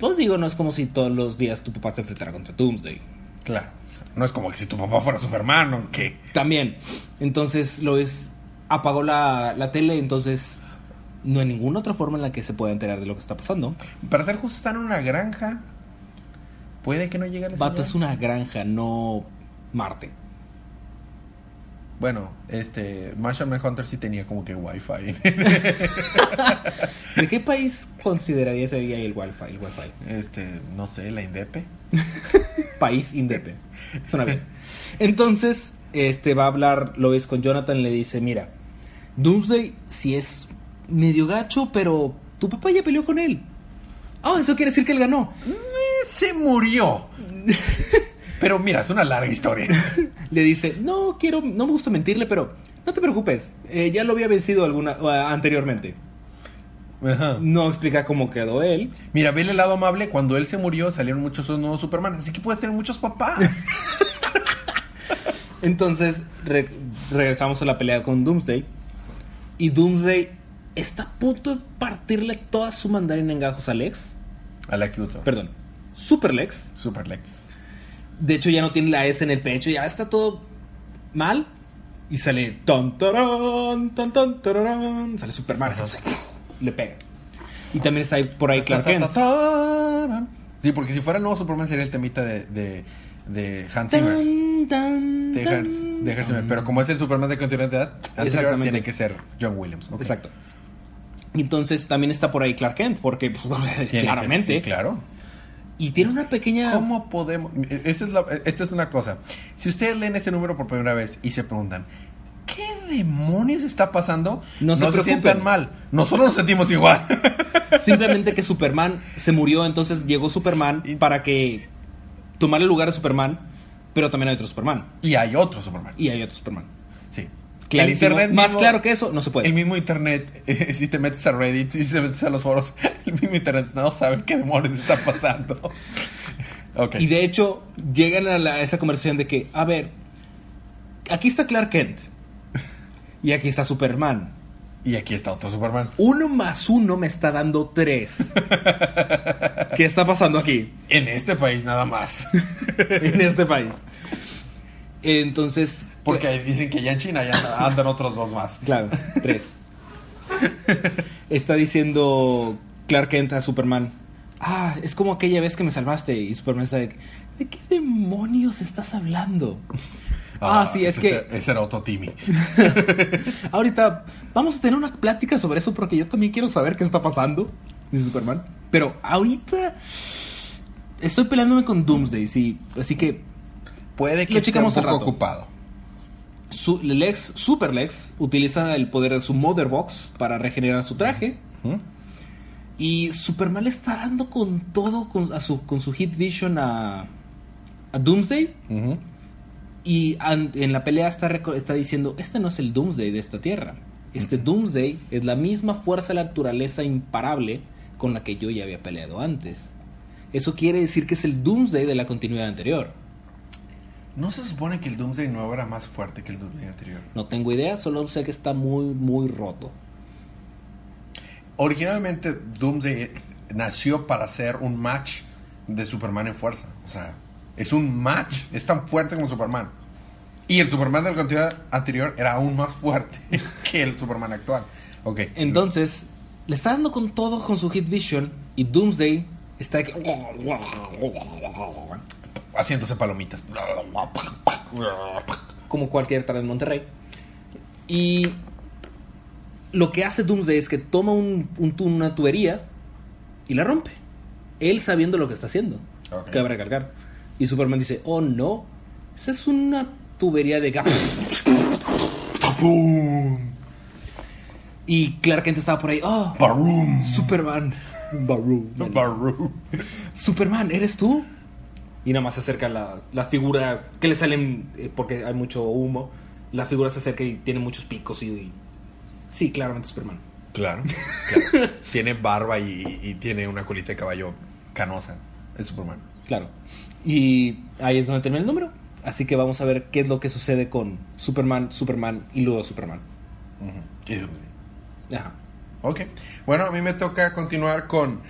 pues digo, no es como si todos los días tu papá se enfrentara contra Doomsday. Claro. No es como que si tu papá fuera Superman o qué. También. Entonces lo es apagó la, la tele, entonces no hay ninguna otra forma en la que se pueda enterar de lo que está pasando. Para ser justo, están en una granja. Puede que no llegue a la Vato es una granja, no Marte. Bueno, este. Martian Manhunter sí tenía como que wifi. ¿De qué país consideraría sería el Wi-Fi? El Wi-Fi? este, no sé, la Indepe. País indepe. Suena bien. Entonces, este va a hablar, lo ves con Jonathan, le dice, mira, Doomsday sí es medio gacho, pero tu papá ya peleó con él. Ah, eso quiere decir que él ganó. Eh, Se murió. Pero mira, es una larga historia. Le dice, no quiero, no me gusta mentirle, pero no te preocupes, eh, ya lo había vencido alguna anteriormente. Ajá. No explica cómo quedó él. Mira, vele el lado amable. Cuando él se murió, salieron muchos nuevos Superman. Así que puedes tener muchos papás. Entonces re- regresamos a la pelea con Doomsday. Y Doomsday está a punto de partirle toda su mandarina en gajos a Lex. Alex Luthor. Perdón, Super Lex. Super Lex. De hecho, ya no tiene la S en el pecho, ya está todo mal. Y sale ton, tan, tararán. Sale Superman. Le pega. Y también está ahí por ahí Clark Kent. Sí, porque si fuera el nuevo Superman sería el temita de, de, de Hans Zimmer. Tan, tan, De. Hans, de Hans Zimmer. Pero como es el Superman de continuidad anterior, Exactamente. tiene que ser John Williams. Ok. Exacto. Y entonces también está por ahí Clark Kent, porque pues, que- claramente. sí, claro. Y tiene una pequeña. ¿Cómo podemos...? Esta es, la- esta es una cosa. Si ustedes leen este número por primera vez y se preguntan, ¿qué demonios está pasando? No se preocupen. sientan mal. Nosotros nos sentimos igual. Simplemente que Superman se murió, entonces llegó Superman para que tomara el lugar de Superman, pero también hay otro Superman. y hay otro Superman. Y hay otro Superman. Sí. Clarísimo. El internet Más mismo- claro que eso, no se puede. El mismo internet, eh, si te metes a Reddit, si te metes a los foros, el mismo internet no sabe qué demonios está pasando. Y de hecho, llegan a, la- a esa conversación de que, a ver, aquí está Clark Kent. Y aquí está Superman. Y aquí está otro Superman. Uno más uno me está dando tres. ¿Qué está pasando aquí? En este país nada más. en este país. Entonces, Porque dicen que ya en China ya andan otros dos más. Claro, tres. Está diciendo Clark Kent a Superman. Ah, es como aquella vez que me salvaste. Y Superman está de, ¿de qué demonios estás hablando? Ah, sí, es ese- que Ese era otro Timmy. ahorita vamos a tener una plática sobre eso porque yo también quiero saber qué está pasando. Dice Superman. Pero ahorita estoy peleándome con Doomsday, sí. Así que Puede que esté un poco ocupado. Su, Lex, Super Lex utiliza el poder de su Mother Box para regenerar su traje. Y Superman le está dando con todo con, a su, con su Hit Vision a, a Doomsday. Y an- en la pelea está, está diciendo, este no es el Doomsday de esta tierra. Este Doomsday es la misma fuerza de la naturaleza imparable con la que yo ya había peleado antes. Eso quiere decir que es el Doomsday de la continuidad anterior. ¿No se supone que el Doomsday nuevo era más fuerte que el Doomsday anterior? No tengo idea, solo sé que está muy, muy roto. Originalmente Doomsday nació para ser un match de Superman en fuerza. O sea, es un match. Es tan fuerte como Superman. Y el Superman de la continuidad anterior era aún más fuerte que el Superman actual. Ok. Entonces, le está dando con todo con su Hit Vision y Doomsday está aquí- Haciéndose palomitas. como cualquier tarde en Monterrey. Y lo que hace Doomsday es que toma un, un una tubería y la rompe. Él sabiendo lo que está haciendo. Ok. Cabe recalcar. Y Superman dice, oh no, esa es una tubería de gas. Y Clark Kent estaba por ahí, oh. Superman. Baru. Baroom. Superman, ¿eres tú? Y nada más se acerca la, la figura que le salen, eh, porque hay mucho humo, la figura se acerca y tiene muchos picos y... y- sí, claramente Superman. Claro, claro. tiene barba y, y tiene una colita de caballo canosa. Es Superman. Claro. Y ahí es donde termina el número. Así que vamos a ver qué es lo que sucede con Superman, Superman y luego Superman. Ajá. Ok. Bueno, a mí me toca continuar con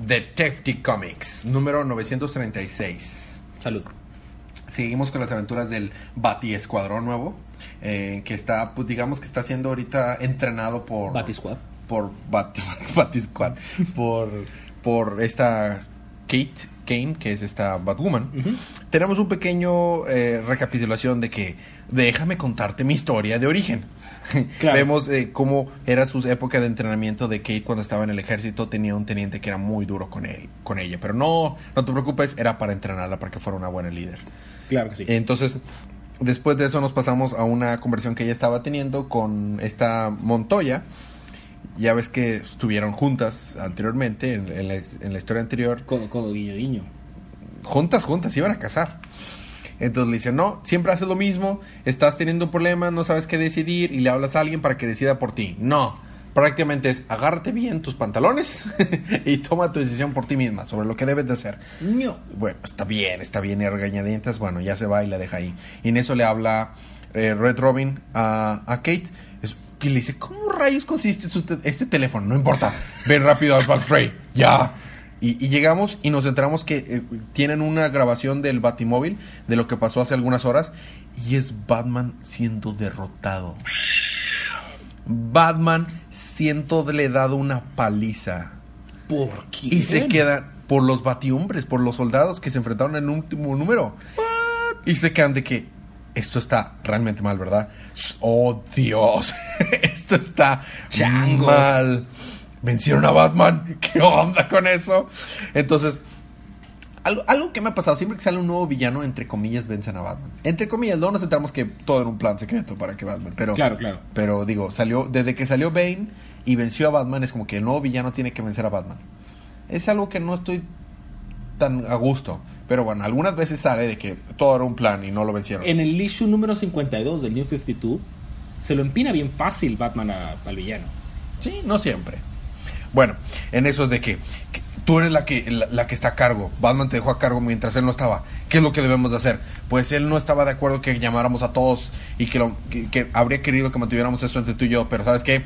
Detective Comics, número 936. Salud. Seguimos con las aventuras del Bati Escuadrón nuevo, eh, que está, pues digamos que está siendo ahorita entrenado por... Batisquad. Por Bat, Bati Squad, por, por esta Kate Kane, que es esta Batwoman. Tenemos un pequeño eh, recapitulación de que déjame contarte mi historia de origen. Claro. Vemos eh, cómo era su época de entrenamiento de Kate cuando estaba en el ejército. Tenía un teniente que era muy duro con él, con ella. Pero no, no te preocupes, era para entrenarla para que fuera una buena líder. Claro que sí. Entonces, después de eso nos pasamos a una conversación que ella estaba teniendo con esta Montoya. Ya ves que estuvieron juntas anteriormente, en, en la, en la historia anterior. Codo, codo, guiño, guiño. Juntas, juntas, iban a casar. Entonces le dice, no, siempre haces lo mismo, estás teniendo un problema, no sabes qué decidir y le hablas a alguien para que decida por ti. No, prácticamente es agárrate bien tus pantalones y toma tu decisión por ti misma sobre lo que debes de hacer. No. Bueno, está bien, está bien, y regañadientes, bueno, ya se va y la deja ahí. Y en eso le habla eh, Red Robin a, a Kate. Es- y le dice, ¿cómo rayos consiste su te- este teléfono? No importa, ven rápido al Black Frey, ya. Y, y llegamos y nos enteramos que eh, tienen una grabación del Batimóvil de lo que pasó hace algunas horas y es Batman siendo derrotado. Batman siendo le dado una paliza. ¿Por qué? Y se quedan por los batihombres, por los soldados que se enfrentaron en el último número. Y se quedan de que esto está realmente mal, ¿verdad? Oh, Dios. esto está Changos. mal. Vencieron a Batman. ¿Qué onda con eso? Entonces, algo, algo que me ha pasado, siempre que sale un nuevo villano, entre comillas, vencen a Batman. Entre comillas, no nos enteramos que todo era un plan secreto para que Batman. Pero, Claro, claro. pero digo, salió, desde que salió Bane y venció a Batman, es como que el nuevo villano tiene que vencer a Batman. Es algo que no estoy tan a gusto. Pero bueno, algunas veces sale de que todo era un plan y no lo vencieron. En el issue número 52 del New 52, se lo empina bien fácil Batman a- al villano. Sí, no siempre. Bueno, en eso de que, que tú eres la que, la, la que está a cargo. Batman te dejó a cargo mientras él no estaba. ¿Qué es lo que debemos de hacer? Pues él no estaba de acuerdo que llamáramos a todos y que, lo, que, que habría querido que mantuviéramos esto entre tú y yo. Pero ¿sabes qué?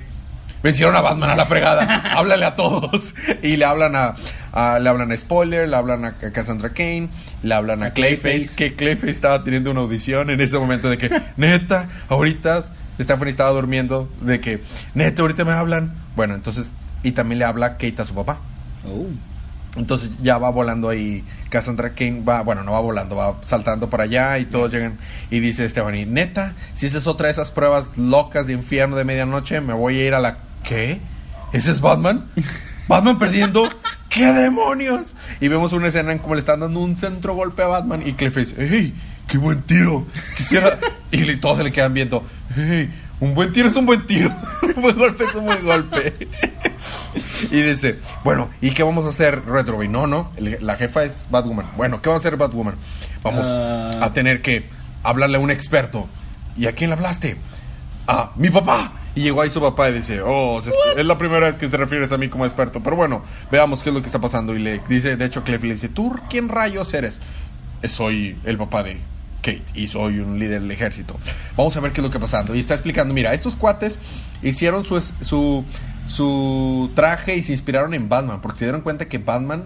Vencieron a Batman a la fregada. Háblale a todos. Y le hablan a, a- le hablan a Spoiler, le hablan a, Cassandra Kane, le hablan a, A Clayface, Clayface. que Clayface estaba teniendo una audición en ese momento de que, neta, ahorita Stephanie estaba durmiendo, de que, neta, ahorita me hablan. Bueno, entonces, y también le habla Kate a su papá. Oh. Entonces ya va volando ahí. Cassandra Kane va, bueno, no va volando, va saltando para allá y todos llegan. Y dice Stephanie, neta, si esa es otra de esas pruebas locas de infierno de medianoche, me voy a ir a la. ¿Qué? ¿Ese es Batman? ¿Batman perdiendo? ¿Qué demonios? Y vemos una escena en cómo le están dando un centro golpe a Batman y Clayface, ¡Ey! ¡Qué buen tiro! Quisiera. y todos se le quedan viendo, ¡Ey! Un buen tiro es un buen tiro. un buen golpe es un buen golpe. Y dice, bueno, ¿y qué vamos a hacer, Red Robin? No, no, la jefa es Batwoman. Bueno, ¿qué va a hacer Batwoman? Vamos Ah. a tener que hablarle a un experto. ¿Y a quién le hablaste? A mi papá. Y llegó ahí su papá y dice, oh, es la primera vez que te refieres a mí como experto. Pero bueno, veamos qué es lo que está pasando. Y le dice, de hecho, Clef le dice, ¿tú quién rayos eres? "Eh, Soy el papá de Y soy un líder del ejército. Vamos a ver qué es lo que está pasando. Y está explicando, mira, estos cuates hicieron su, su, su traje y se inspiraron en Batman, porque se dieron cuenta que Batman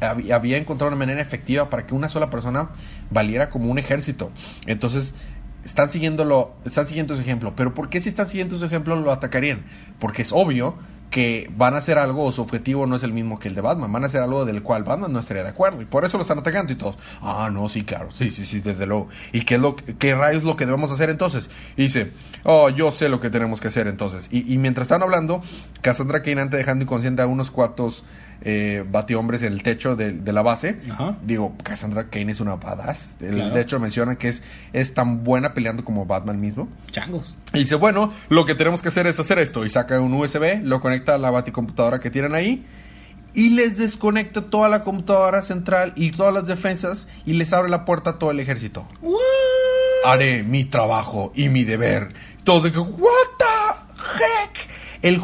hab- había encontrado una manera efectiva para que una sola persona valiera como un ejército. Entonces, están siguiéndolo, están siguiendo su ejemplo. Pero ¿por qué si están siguiendo su ejemplo lo atacarían? Porque es obvio que van a hacer algo su objetivo no es el mismo que el de Batman. Van a hacer algo del cual Batman no estaría de acuerdo. Y por eso lo están atacando y todos. Ah, no, sí, claro. Sí, sí, sí, desde luego. ¿Y qué, es lo, qué rayos es lo que debemos hacer entonces? Y dice, oh, yo sé lo que tenemos que hacer entonces. Y, y mientras están hablando, Cassandra ante dejando inconsciente a unos cuantos eh, batihombres en el techo de, de la base. Ajá. Digo, Cassandra Kane es una badass. El- Claro. De hecho, menciona que es, es tan buena peleando como Batman mismo. Changos. Y dice, bueno, lo que tenemos que hacer es hacer esto. Y saca un USB, lo conecta a la baticomputadora que tienen ahí. Y les desconecta toda la computadora central y todas las defensas. Y les abre la puerta a todo el ejército. Haré mi trabajo y mi deber. Todos de que, what the heck. El,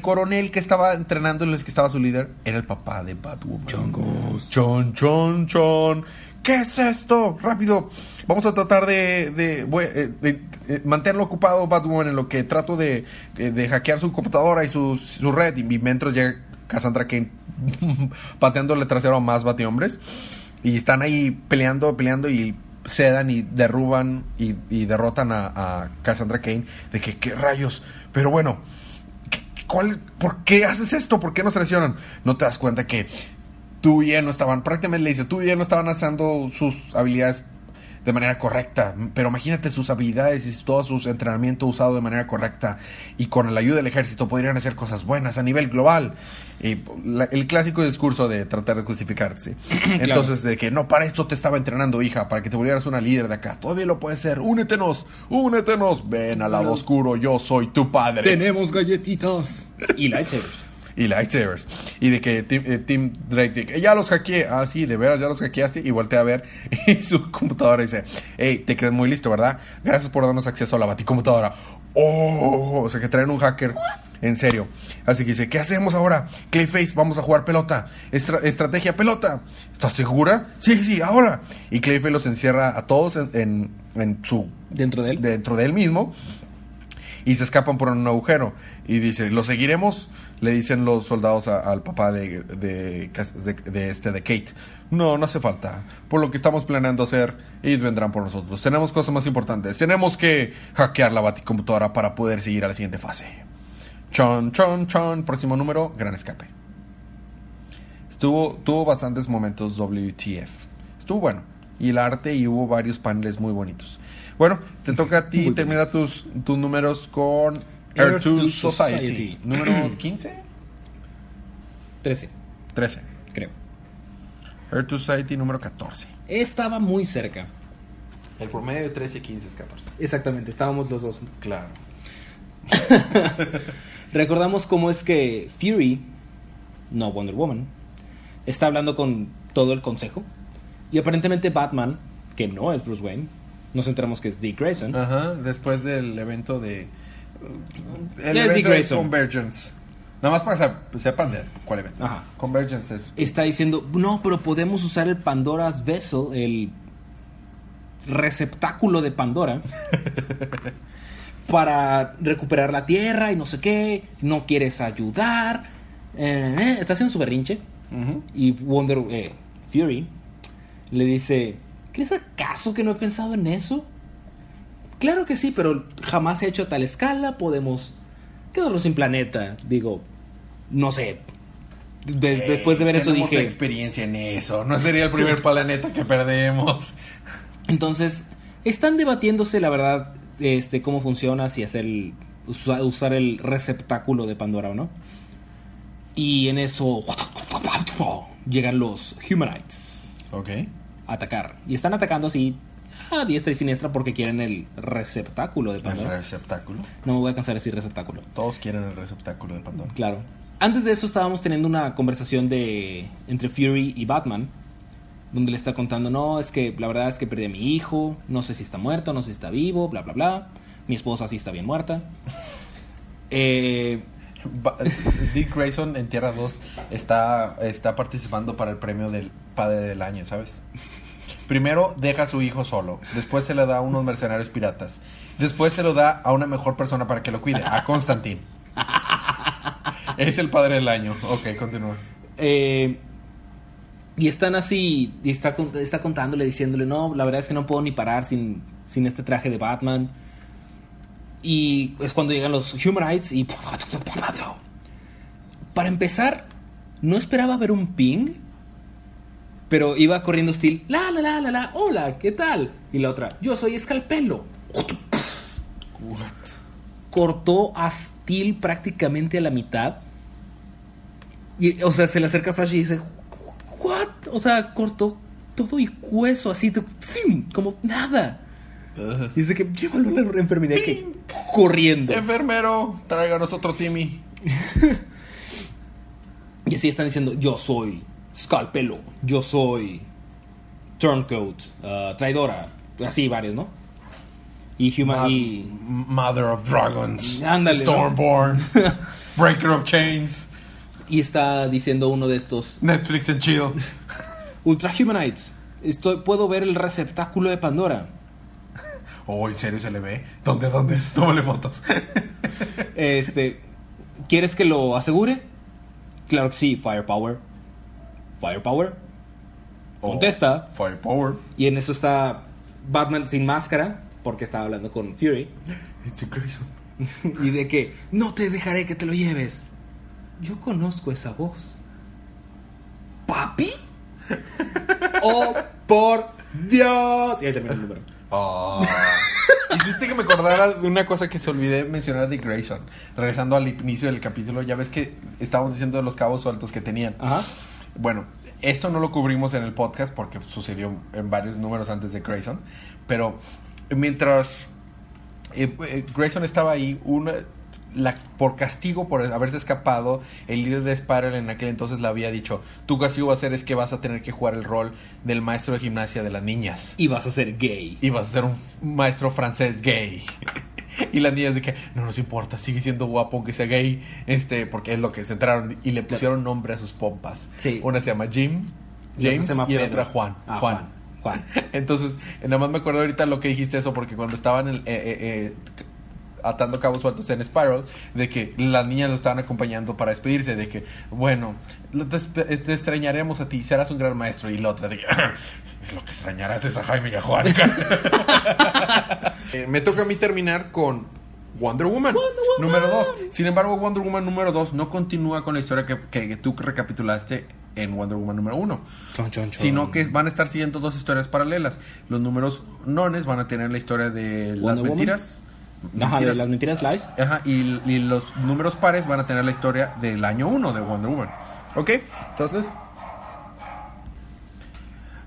coronel que estaba entrenando, el que estaba su líder, era el papá de Batwoman. Chongos. Chon, chon, chon. ¿Qué es esto? Rápido. Vamos a tratar de, eh, de, eh, mantenerlo ocupado Batwoman en lo que trato de, eh, de hackear su computadora y su, su red. Y mientras llega Cassandra Kane pateándole trasero a más batihombres. Y están ahí peleando, peleando y sedan y derruban y, y derrotan a, a Cassandra Kane. De que, ¿qué rayos? Pero bueno, ¿qué- ¿cuál, ¿por qué haces esto? ¿Por qué nos traicionan? ¿No te das cuenta que tú y él no estaban, prácticamente le dice, tú y él no estaban usando sus habilidades de manera correcta, pero imagínate sus habilidades y todo su entrenamiento usado de manera correcta y con la ayuda del ejército podrían hacer cosas buenas a nivel global. Y la- el clásico discurso de tratar de justificarse. Entonces, de que no, para esto te estaba entrenando, hija, para que te volvieras una líder de acá. Todavía lo puedes ser. Únetenos, únetenos. Ven al lado oscuro, yo soy tu padre Tenemos galletitas. Y lightsabers. Y lightsabers. Y de que Tim, eh, Tim Drake, que, ya los hackeé. Ah, sí, de veras, ya los hackeaste. Y voltea a ver y su computadora dice, hey, te crees muy listo, ¿verdad? Gracias por darnos acceso a la baticomputadora. Oh, o sea que traen un hacker. En serio. Así que dice, ¿qué hacemos ahora? Clayface, vamos a jugar pelota. Estra- estrategia pelota. ¿Estás segura? Sí, sí, ahora. Y Clayface los encierra a todos en, en- en su Dentro de él. dentro de él mismo y se escapan por un agujero. Y dice lo seguiremos le dicen los soldados al papá de- de este de Kate. No no hace falta. Por lo que estamos planeando hacer ellos vendrán por nosotros. Tenemos cosas más importantes. Tenemos que hackear la baticomputadora para poder seguir a la siguiente fase chon chon chon. Próximo número gran escape. Estuvo tuvo bastantes momentos WTF estuvo bueno. Y el arte y hubo varios paneles muy bonitos bueno te toca a ti Muy terminar tus, tus números con Air Air 2 to Society. Society. número 15 13, 13 creo. Air 2 Society número 14 Estaba muy cerca. el promedio de 13 y 15 es 14 Exactamente, estábamos los dos. claro Recordamos cómo es que Fury, no Wonder Woman, está hablando con todo el consejo. Y aparentemente Batman, que no es Bruce Wayne, nos enteramos que es Dick Grayson, Ajá, después del evento de. El Ya es evento Dick de Grayson. Convergence. Nada más para que sepan de cuál evento. Ajá. Convergence es. está diciendo, no, pero podemos usar el Pandora's Vessel, el receptáculo de Pandora, para recuperar la Tierra y no sé qué, no quieres ayudar. Eh, eh, está haciendo su berrinche. Y Wonder eh, Fury le dice, ¿crees acaso que no he pensado en eso? Claro que sí, pero jamás se ha hecho a tal escala, podemos quedarnos sin planeta. Digo, no sé. De- después de ver eso Tenemos dije... experiencia en eso. No sería el primer planeta que perdemos. Entonces, están debatiéndose, la verdad, este, cómo funciona, si hacer el, usa- usar el receptáculo de Pandora o no. Y en eso llegan los Humanites. Ok. Atacar. Y están atacando así a diestra y siniestra porque quieren el receptáculo de El Pandora. receptáculo. No me voy a cansar de decir receptáculo. Todos quieren el receptáculo de Pandora. Claro. Antes de eso estábamos teniendo una conversación de entre Fury y Batman, donde le está contando, no, es que la verdad es que perdí a mi hijo, no sé si está muerto, no sé si está vivo, bla, bla, bla. Mi esposa sí está bien muerta. Eh, Dick Grayson en Tierra 2 está, está participando para el premio del Padre del Año, ¿sabes? Primero deja a su hijo solo, después se le da a unos mercenarios piratas, después se lo da a una mejor persona para que lo cuide, a Constantine. Es el Padre del Año. Ok, continúa. Eh, y están así, y está, está contándole, diciéndole, no, la verdad es que no puedo ni parar sin, sin este traje de Batman. Y es cuando llegan los Humanites y... Para empezar, no esperaba ver un ping, pero iba corriendo Steel, la, la, la, la, la, hola, ¿qué tal? Y la otra, yo soy Escalpelo. Cortó a Steel prácticamente a la mitad. Y, o sea, se le acerca a Flash y dice, ¿what? O sea, cortó todo y hueso así, como nada. Y dice que llévalo a la enfermería que corriendo. Enfermero, tráiganos otro Timmy. Y así están diciendo, yo soy Scalpelo, yo soy Turncoat, ah, Traidora, así varios, ¿no? Y Human... Ma- y- Mother of Dragons. Ándale, ¿no? Stormborn. Breaker of Chains. y está diciendo uno de estos Netflix and chill. Ultra Humanites. Estoy, puedo ver el receptáculo de Pandora. Oh, ¿en serio se le ve? ¿Dónde, dónde? Tómale fotos. Este, ¿quieres que lo asegure? Claro que sí, Firepower. Firepower. Contesta. Oh, firepower. Y en eso está Batman sin máscara, porque estaba hablando con Fury, It's Grayson. y de que no te dejaré que te lo lleves. Yo conozco esa voz. ¿Papi? ¡Oh, por Dios! Y ahí termina el número. Oh. Hiciste que me acordara de una cosa que se olvidé mencionar de Grayson. Regresando al inicio del capítulo, ya ves que estábamos diciendo de los cabos sueltos que tenían. Ajá. Bueno, esto no lo cubrimos en el podcast porque sucedió en varios números antes de Grayson. Pero mientras eh, eh, Grayson estaba ahí, una, la, por castigo por haberse escapado, el líder de Spiral en aquel entonces le había dicho: Tu castigo va a ser es que vas a tener que jugar el rol del maestro de gimnasia de las niñas. Y vas a ser gay. Y vas a ser un maestro francés gay. Y las niñas de que no nos importa, sigue siendo guapo aunque sea gay, este, porque es lo que se enteraron y le pusieron nombre a sus pompas. Sí. Una se llama Jim, James y la otra Juan. Ah, Juan. Juan. Entonces, eh, nada más me acuerdo ahorita lo que dijiste eso, porque cuando estaban en- eh, eh, eh, atando cabos sueltos en Spiral, de que las niñas lo estaban acompañando para despedirse, de que, bueno, te, extrañaremos a ti, serás un gran maestro. Y la otra, de que, es lo que extrañarás es a Jaime y a Juan. Eh, me toca a mí terminar con Wonder Woman, número 2. Sin embargo, Wonder Woman número 2 no continúa con la historia que, que- que tú recapitulaste en Wonder Woman número 1 Chon, chon, chon. sino que van a estar siguiendo dos historias paralelas. Los números nones van a tener la historia de las Wonder Woman. Mentiras. Ajá, de las mentiras lies. Ajá, y, y los números pares van a tener la historia del año 1 de Wonder Woman. ¿Ok? Entonces...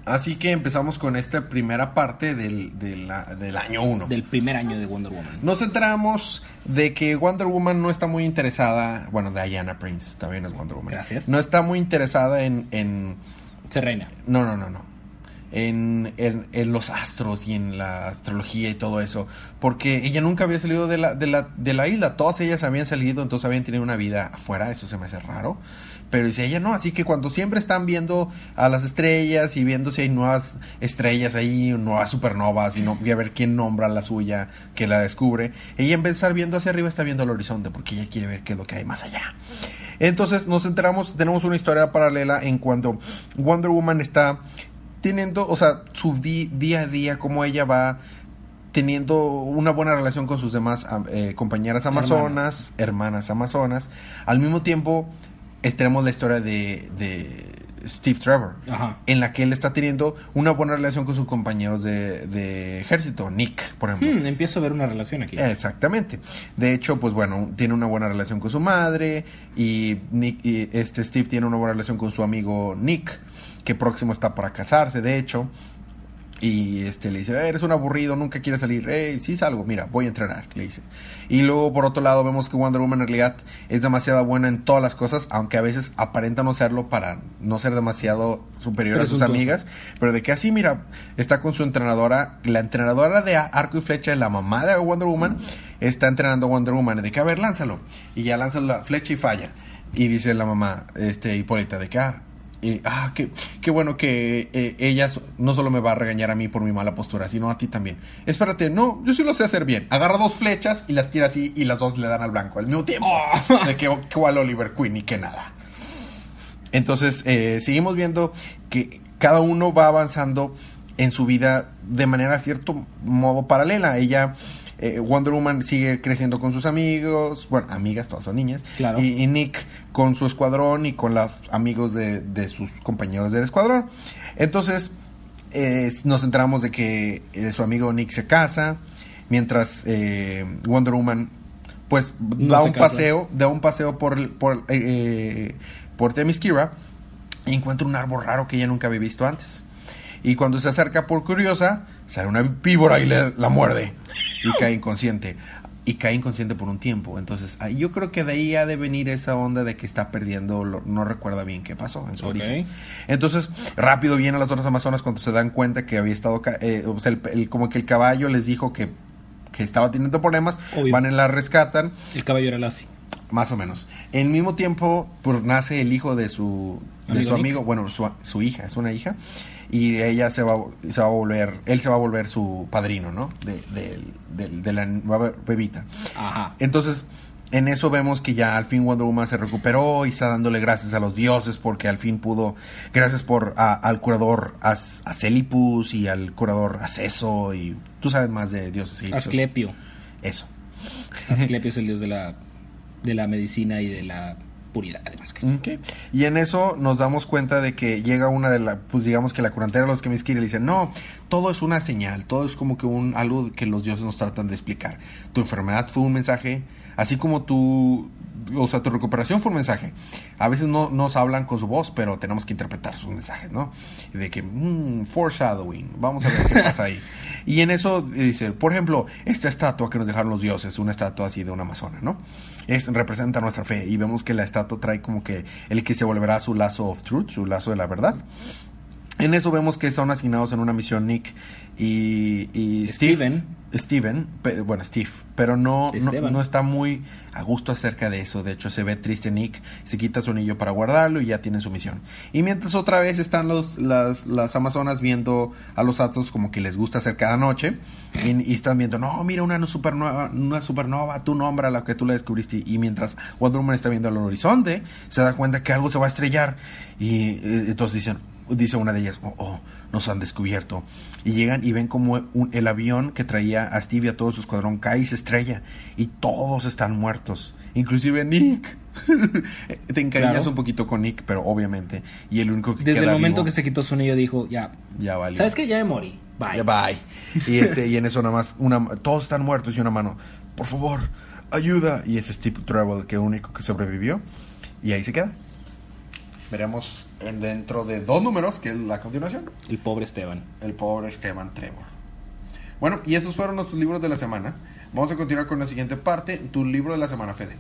Así que empezamos con esta primera parte del, de del año 1. Del primer año de Wonder Woman. Nos enteramos de que Wonder Woman no está muy interesada, bueno, Diana Prince también es Wonder Woman. Gracias. No está muy interesada en, en Se reina. no, no, no, no. En, en- en los astros y en la astrología y todo eso. Porque ella nunca había salido de la, de, la, de la isla. Todas ellas habían salido, entonces habían tenido una vida afuera. Eso se me hace raro. Pero dice ella no. Así que cuando siempre están viendo a las estrellas y viendo si hay nuevas estrellas ahí, nuevas supernovas y, no, y a ver quién nombra la suya, que la descubre. Ella en vez de estar viendo hacia arriba está viendo el horizonte porque ella quiere ver qué es lo que hay más allá. Entonces nos enteramos, tenemos una historia paralela en cuando Wonder Woman está teniendo, o sea, su día a día, cómo ella va teniendo una buena relación con sus demás eh, compañeras amazonas, hermanas. amazonas. Al mismo tiempo, tenemos la historia de, de Steve Trevor, Ajá. en la que él está teniendo una buena relación con sus compañeros de, de ejército, Nick, por ejemplo. Hmm, empiezo a ver una relación aquí. Exactamente. De hecho, pues bueno, tiene una buena relación con su madre y, Nick, y este Steve tiene una buena relación con su amigo Nick, que próximo está para casarse, de hecho. Y este le dice, "Eh, eres un aburrido, nunca quieres salir. Hey, sí salgo, mira, voy a entrenar, le dice. Y luego por otro lado vemos que Wonder Woman en realidad es demasiado buena en todas las cosas, aunque a veces aparenta no serlo para no ser demasiado superior a sus amigas. Pero de que así, mira, está con su entrenadora, la entrenadora de arco y flecha, la mamá de Wonder Woman, está entrenando a Wonder Woman. De que, a ver, lánzalo. Y ya lanza la flecha y falla. Y dice la mamá, este, Hipólita, de que, ah, y, ah, qué, qué bueno que eh, ella no solo me va a regañar a mí por mi mala postura, sino a ti también. Espérate, no, yo sí lo sé hacer bien. Agarra dos flechas y las tira así y las dos le dan al blanco al mismo tiempo. De que, igual Oliver Queen y que nada. Entonces, eh, seguimos viendo que cada uno va avanzando en su vida de manera cierto modo paralela. Ella, eh, Wonder Woman sigue creciendo con sus amigos, bueno, amigas, todas son niñas. Claro. Y, y Nick con su escuadrón y con los amigos de, de sus compañeros del escuadrón. Entonces, eh, nos enteramos de que eh, su amigo Nick se casa, mientras Wonder Woman, pues, No da un casa. paseo, da un paseo por, el- por, por Themyscira y encuentra un árbol raro que ella nunca había visto antes. Y cuando se acerca por curiosa, sale una víbora y le, la muerde y cae inconsciente. Y cae inconsciente por un tiempo. Entonces, yo creo que de ahí ha de venir esa onda de que está perdiendo, lo- no recuerda bien qué pasó en su origen. Entonces, rápido vienen las otras amazonas cuando se dan cuenta que había estado, eh, o sea, el- el- como que el caballo les dijo que, que estaba teniendo problemas, Obvio. van y la rescatan, El caballo era Lassie. más o menos. En mismo tiempo, pues nace el hijo de su, de Amigo su Nick. amigo, bueno, su, su hija, es una hija, y ella se va, se va a volver, él se va a volver su padrino, ¿no? De, de- de- de la nueva bebita. Ajá. Entonces, En eso vemos que ya al fin Wonder Woman se recuperó y está dándole gracias a los dioses porque al fin pudo, gracias por a- al curador As- Acelipus y al curador Aceso y tú sabes más de dioses egipcios. Asclepio. Eso. Asclepio es el dios de la, de la medicina y de la puridad, además que sí. Ok. Y en eso nos damos cuenta de que llega una de las, pues digamos que la curantera de los que me y le dice, no, todo es una señal, todo es como que un algo que los dioses nos tratan de explicar. Tu enfermedad fue un mensaje, así como tu, o sea, tu recuperación fue un mensaje. A veces no nos hablan con su voz, pero tenemos que interpretar sus mensajes, ¿no? De que, mm, foreshadowing, vamos a ver qué pasa ahí. Y en eso dice, por ejemplo, esta estatua que nos dejaron los dioses, una estatua así de una amazona, ¿no? Es, representa nuestra fe y vemos que la estatua trae como que el que se volverá su lazo of truth, su lazo de la verdad. En eso vemos que son asignados en una misión Nick y, y Steve. Steven. Steven, pe- bueno, Steve, pero no, no, no está muy a gusto acerca de eso. De hecho, se ve triste Nick, se quita su anillo para guardarlo y ya tiene su misión. Y mientras otra vez están los, las, las amazonas viendo a los atos como que les gusta hacer cada noche y, y están viendo, no, mira una supernova, una supernova, tú nombra la que tú la descubriste. Y mientras Wonder Woman está viendo al horizonte, se da cuenta que algo se va a estrellar y eh, entonces dicen, dice una de ellas, oh, oh, nos han descubierto. Y llegan y ven como un- el avión que traía a Steve y a todo su escuadrón cae y se estrella. Y todos están muertos. Inclusive Nick. Te encariñas Claro. un poquito con Nick, pero obviamente. Y el único que Desde el momento vivo, que se quitó su anillo dijo, ya, Ya valió. ¿sabes qué? Ya me morí. Bye. Ya, bye. Y, este, y en eso nada más, una, todos están muertos y una mano, por favor, ayuda. Y es Steve Trevor que único que sobrevivió. Y ahí se queda. Veremos en dentro de dos números, que es la continuación. El pobre Esteban. El pobre Esteban Trevor. Bueno, y esos fueron nuestros libros de la semana. Vamos a continuar con la siguiente parte. Tu libro de la semana, Fede.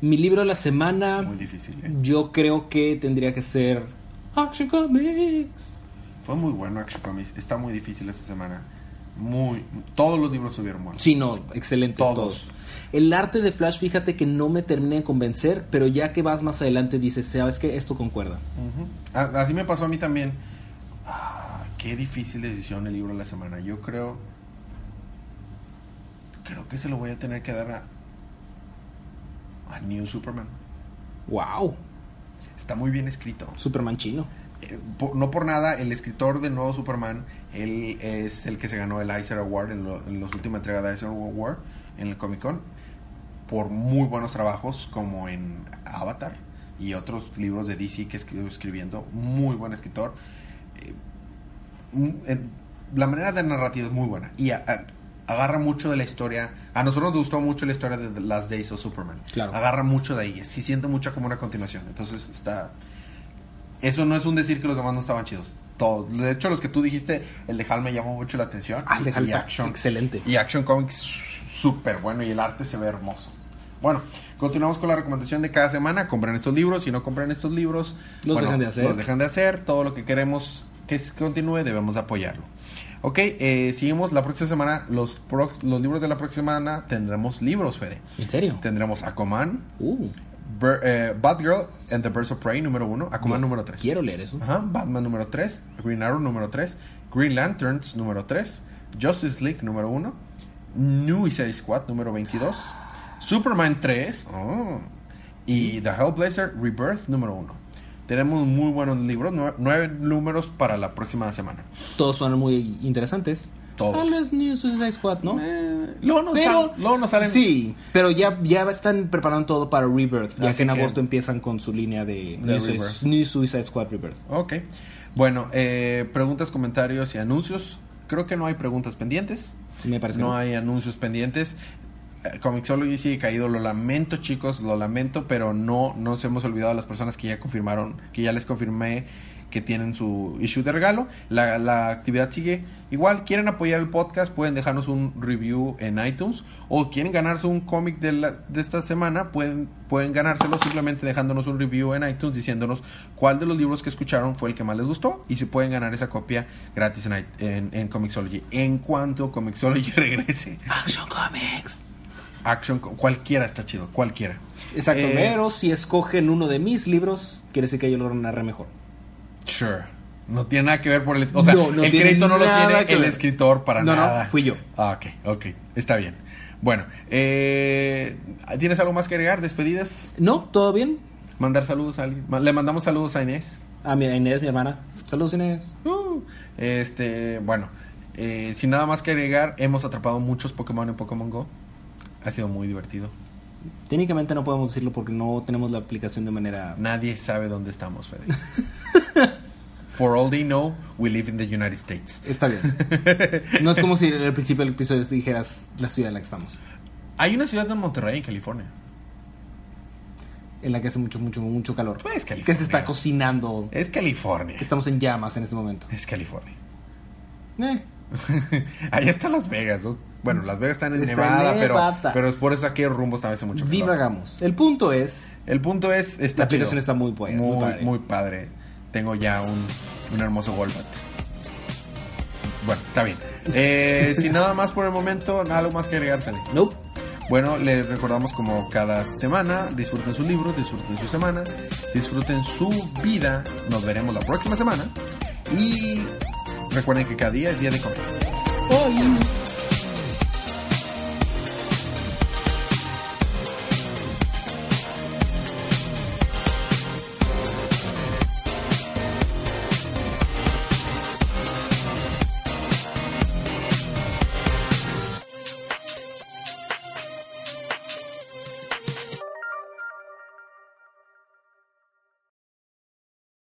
Mi libro de la semana, Muy difícil, ¿eh? yo creo que tendría que ser Action Comics. Fue muy bueno Action Comics. Está muy difícil esta semana. Muy. Todos los libros subieron buenos. Sí, no, excelentes Todos. todos. El arte de Flash, fíjate que no me termina de convencer, pero ya que vas más adelante dices, ¿sabes qué? Esto concuerda. Así me pasó a mí también. Ah, qué difícil decisión el libro de la semana. Yo creo. Creo que se lo voy a tener que dar a. A New Superman. ¡Wow! Está muy bien escrito. Superman chino. Eh, por- no por nada, el escritor del nuevo Superman, él es el que se ganó el Eisner Award en, lo- en la última entrega de Eisner Award en el Comic Con por muy buenos trabajos como en Avatar y otros libros de DC que estuvo escribiendo. Muy buen escritor. Eh, mm, la manera de narrativa es muy buena y agarra mucho de la historia. A nosotros nos gustó mucho la historia de The Last Days of Superman. Claro. Agarra mucho de ahí. Sí siente mucho como una continuación. Entonces está... Eso no es un decir que los demás no estaban chidos. Todos. De hecho, los que tú dijiste, el de Hal me llamó mucho la atención. Ah, el de Hal Y está Action. excelente. Y Action Comics súper bueno y el arte se ve hermoso. Bueno, continuamos con la recomendación de cada semana. Compren estos libros. Si no compran estos libros, Los bueno, dejan de hacer. Los dejan de hacer. Todo lo que queremos que continúe debemos apoyarlo. Ok, eh, seguimos la próxima semana. Los, pro- los libros de la próxima semana tendremos libros, Fede. ¿En serio? Tendremos Aquaman, Uh, eh, Batgirl and the Birds of Prey número 1, Aquaman yo número 3. Quiero leer eso. Ajá, Batman número 3, Green Arrow número 3, Green Lanterns número 3, Justice League número 1, New Suicide Squad número 22, Superman 3 oh, y The Hellblazer Rebirth número 1. Tenemos muy buenos libros, nue- nueve números para la próxima semana. Todos son muy interesantes. Todos. Tal vez New Suicide Squad, ¿no? Eh, luego, nos Pero sal- luego nos salen... Sí, pero ya, ya están preparando todo para Rebirth. Ya Así que en que- agosto empiezan con su línea de, De New. New Suicide Squad Rebirth. Ok. Bueno, eh, preguntas, comentarios y anuncios. Creo que no hay preguntas pendientes. Me parece que no no. hay anuncios pendientes. Eh, Comixology sigue caído, lo lamento chicos, lo lamento, pero no nos hemos olvidado de las personas que ya confirmaron, que ya les confirmé que tienen su issue de regalo. La, la actividad sigue igual. Quieren apoyar el podcast, pueden dejarnos un review en iTunes o quieren ganarse un cómic de, la- de esta semana, pueden, pueden ganárselo simplemente dejándonos un review en iTunes diciéndonos cuál de los libros que escucharon fue el que más les gustó y si pueden ganar esa copia gratis en, en, en Comixology. En cuanto Comixology regrese. Action Comics. Action, cualquiera está chido, cualquiera. Exacto, Eh, pero si escogen uno de mis libros, quiere decir que yo lo narré mejor. Sure. No tiene nada que ver por el... O sea, No, no el crédito no lo tiene el ver. escritor para No, no, nada. fui yo. Ah, ok, ok. Está bien. Bueno, eh, ¿tienes algo más que agregar? ¿Despedidas? No, todo bien. ¿Mandar saludos a alguien? Le mandamos saludos a Inés. A mi a Inés, mi hermana. Saludos, Inés. Uh, este, bueno, eh, sin nada más que agregar, hemos atrapado muchos Pokémon en Pokémon Go. Ha sido muy divertido. Técnicamente no podemos decirlo porque no tenemos la aplicación de manera... Nadie sabe dónde estamos, Fede. For all they know, we live in the United States. Está bien. No es como si al principio del episodio dijeras la ciudad en la que estamos. Hay una ciudad en Monterrey, en California. En la que hace mucho, mucho, mucho calor. Pues, California. Que se está cocinando. Es California. Estamos en llamas en este momento. Es California. Eh, Ahí está Las Vegas. ¿no? Bueno, Las Vegas están en Está en Nevada, pero, pero es por eso que rumbos también hace mucho calor. divagamos. El punto es... El punto es, está La aplicación está muy buena, muy muy, padre. muy padre. Tengo ya un, un hermoso Golbat. Bueno, está bien. Eh, sin nada más por el momento, algo más que agregar, Fede. Nope. Bueno, les recordamos como cada semana, disfruten sus libros, disfruten su semana, disfruten su vida. Nos veremos la próxima semana. Y recuerden que cada día es día de cómics. Bye.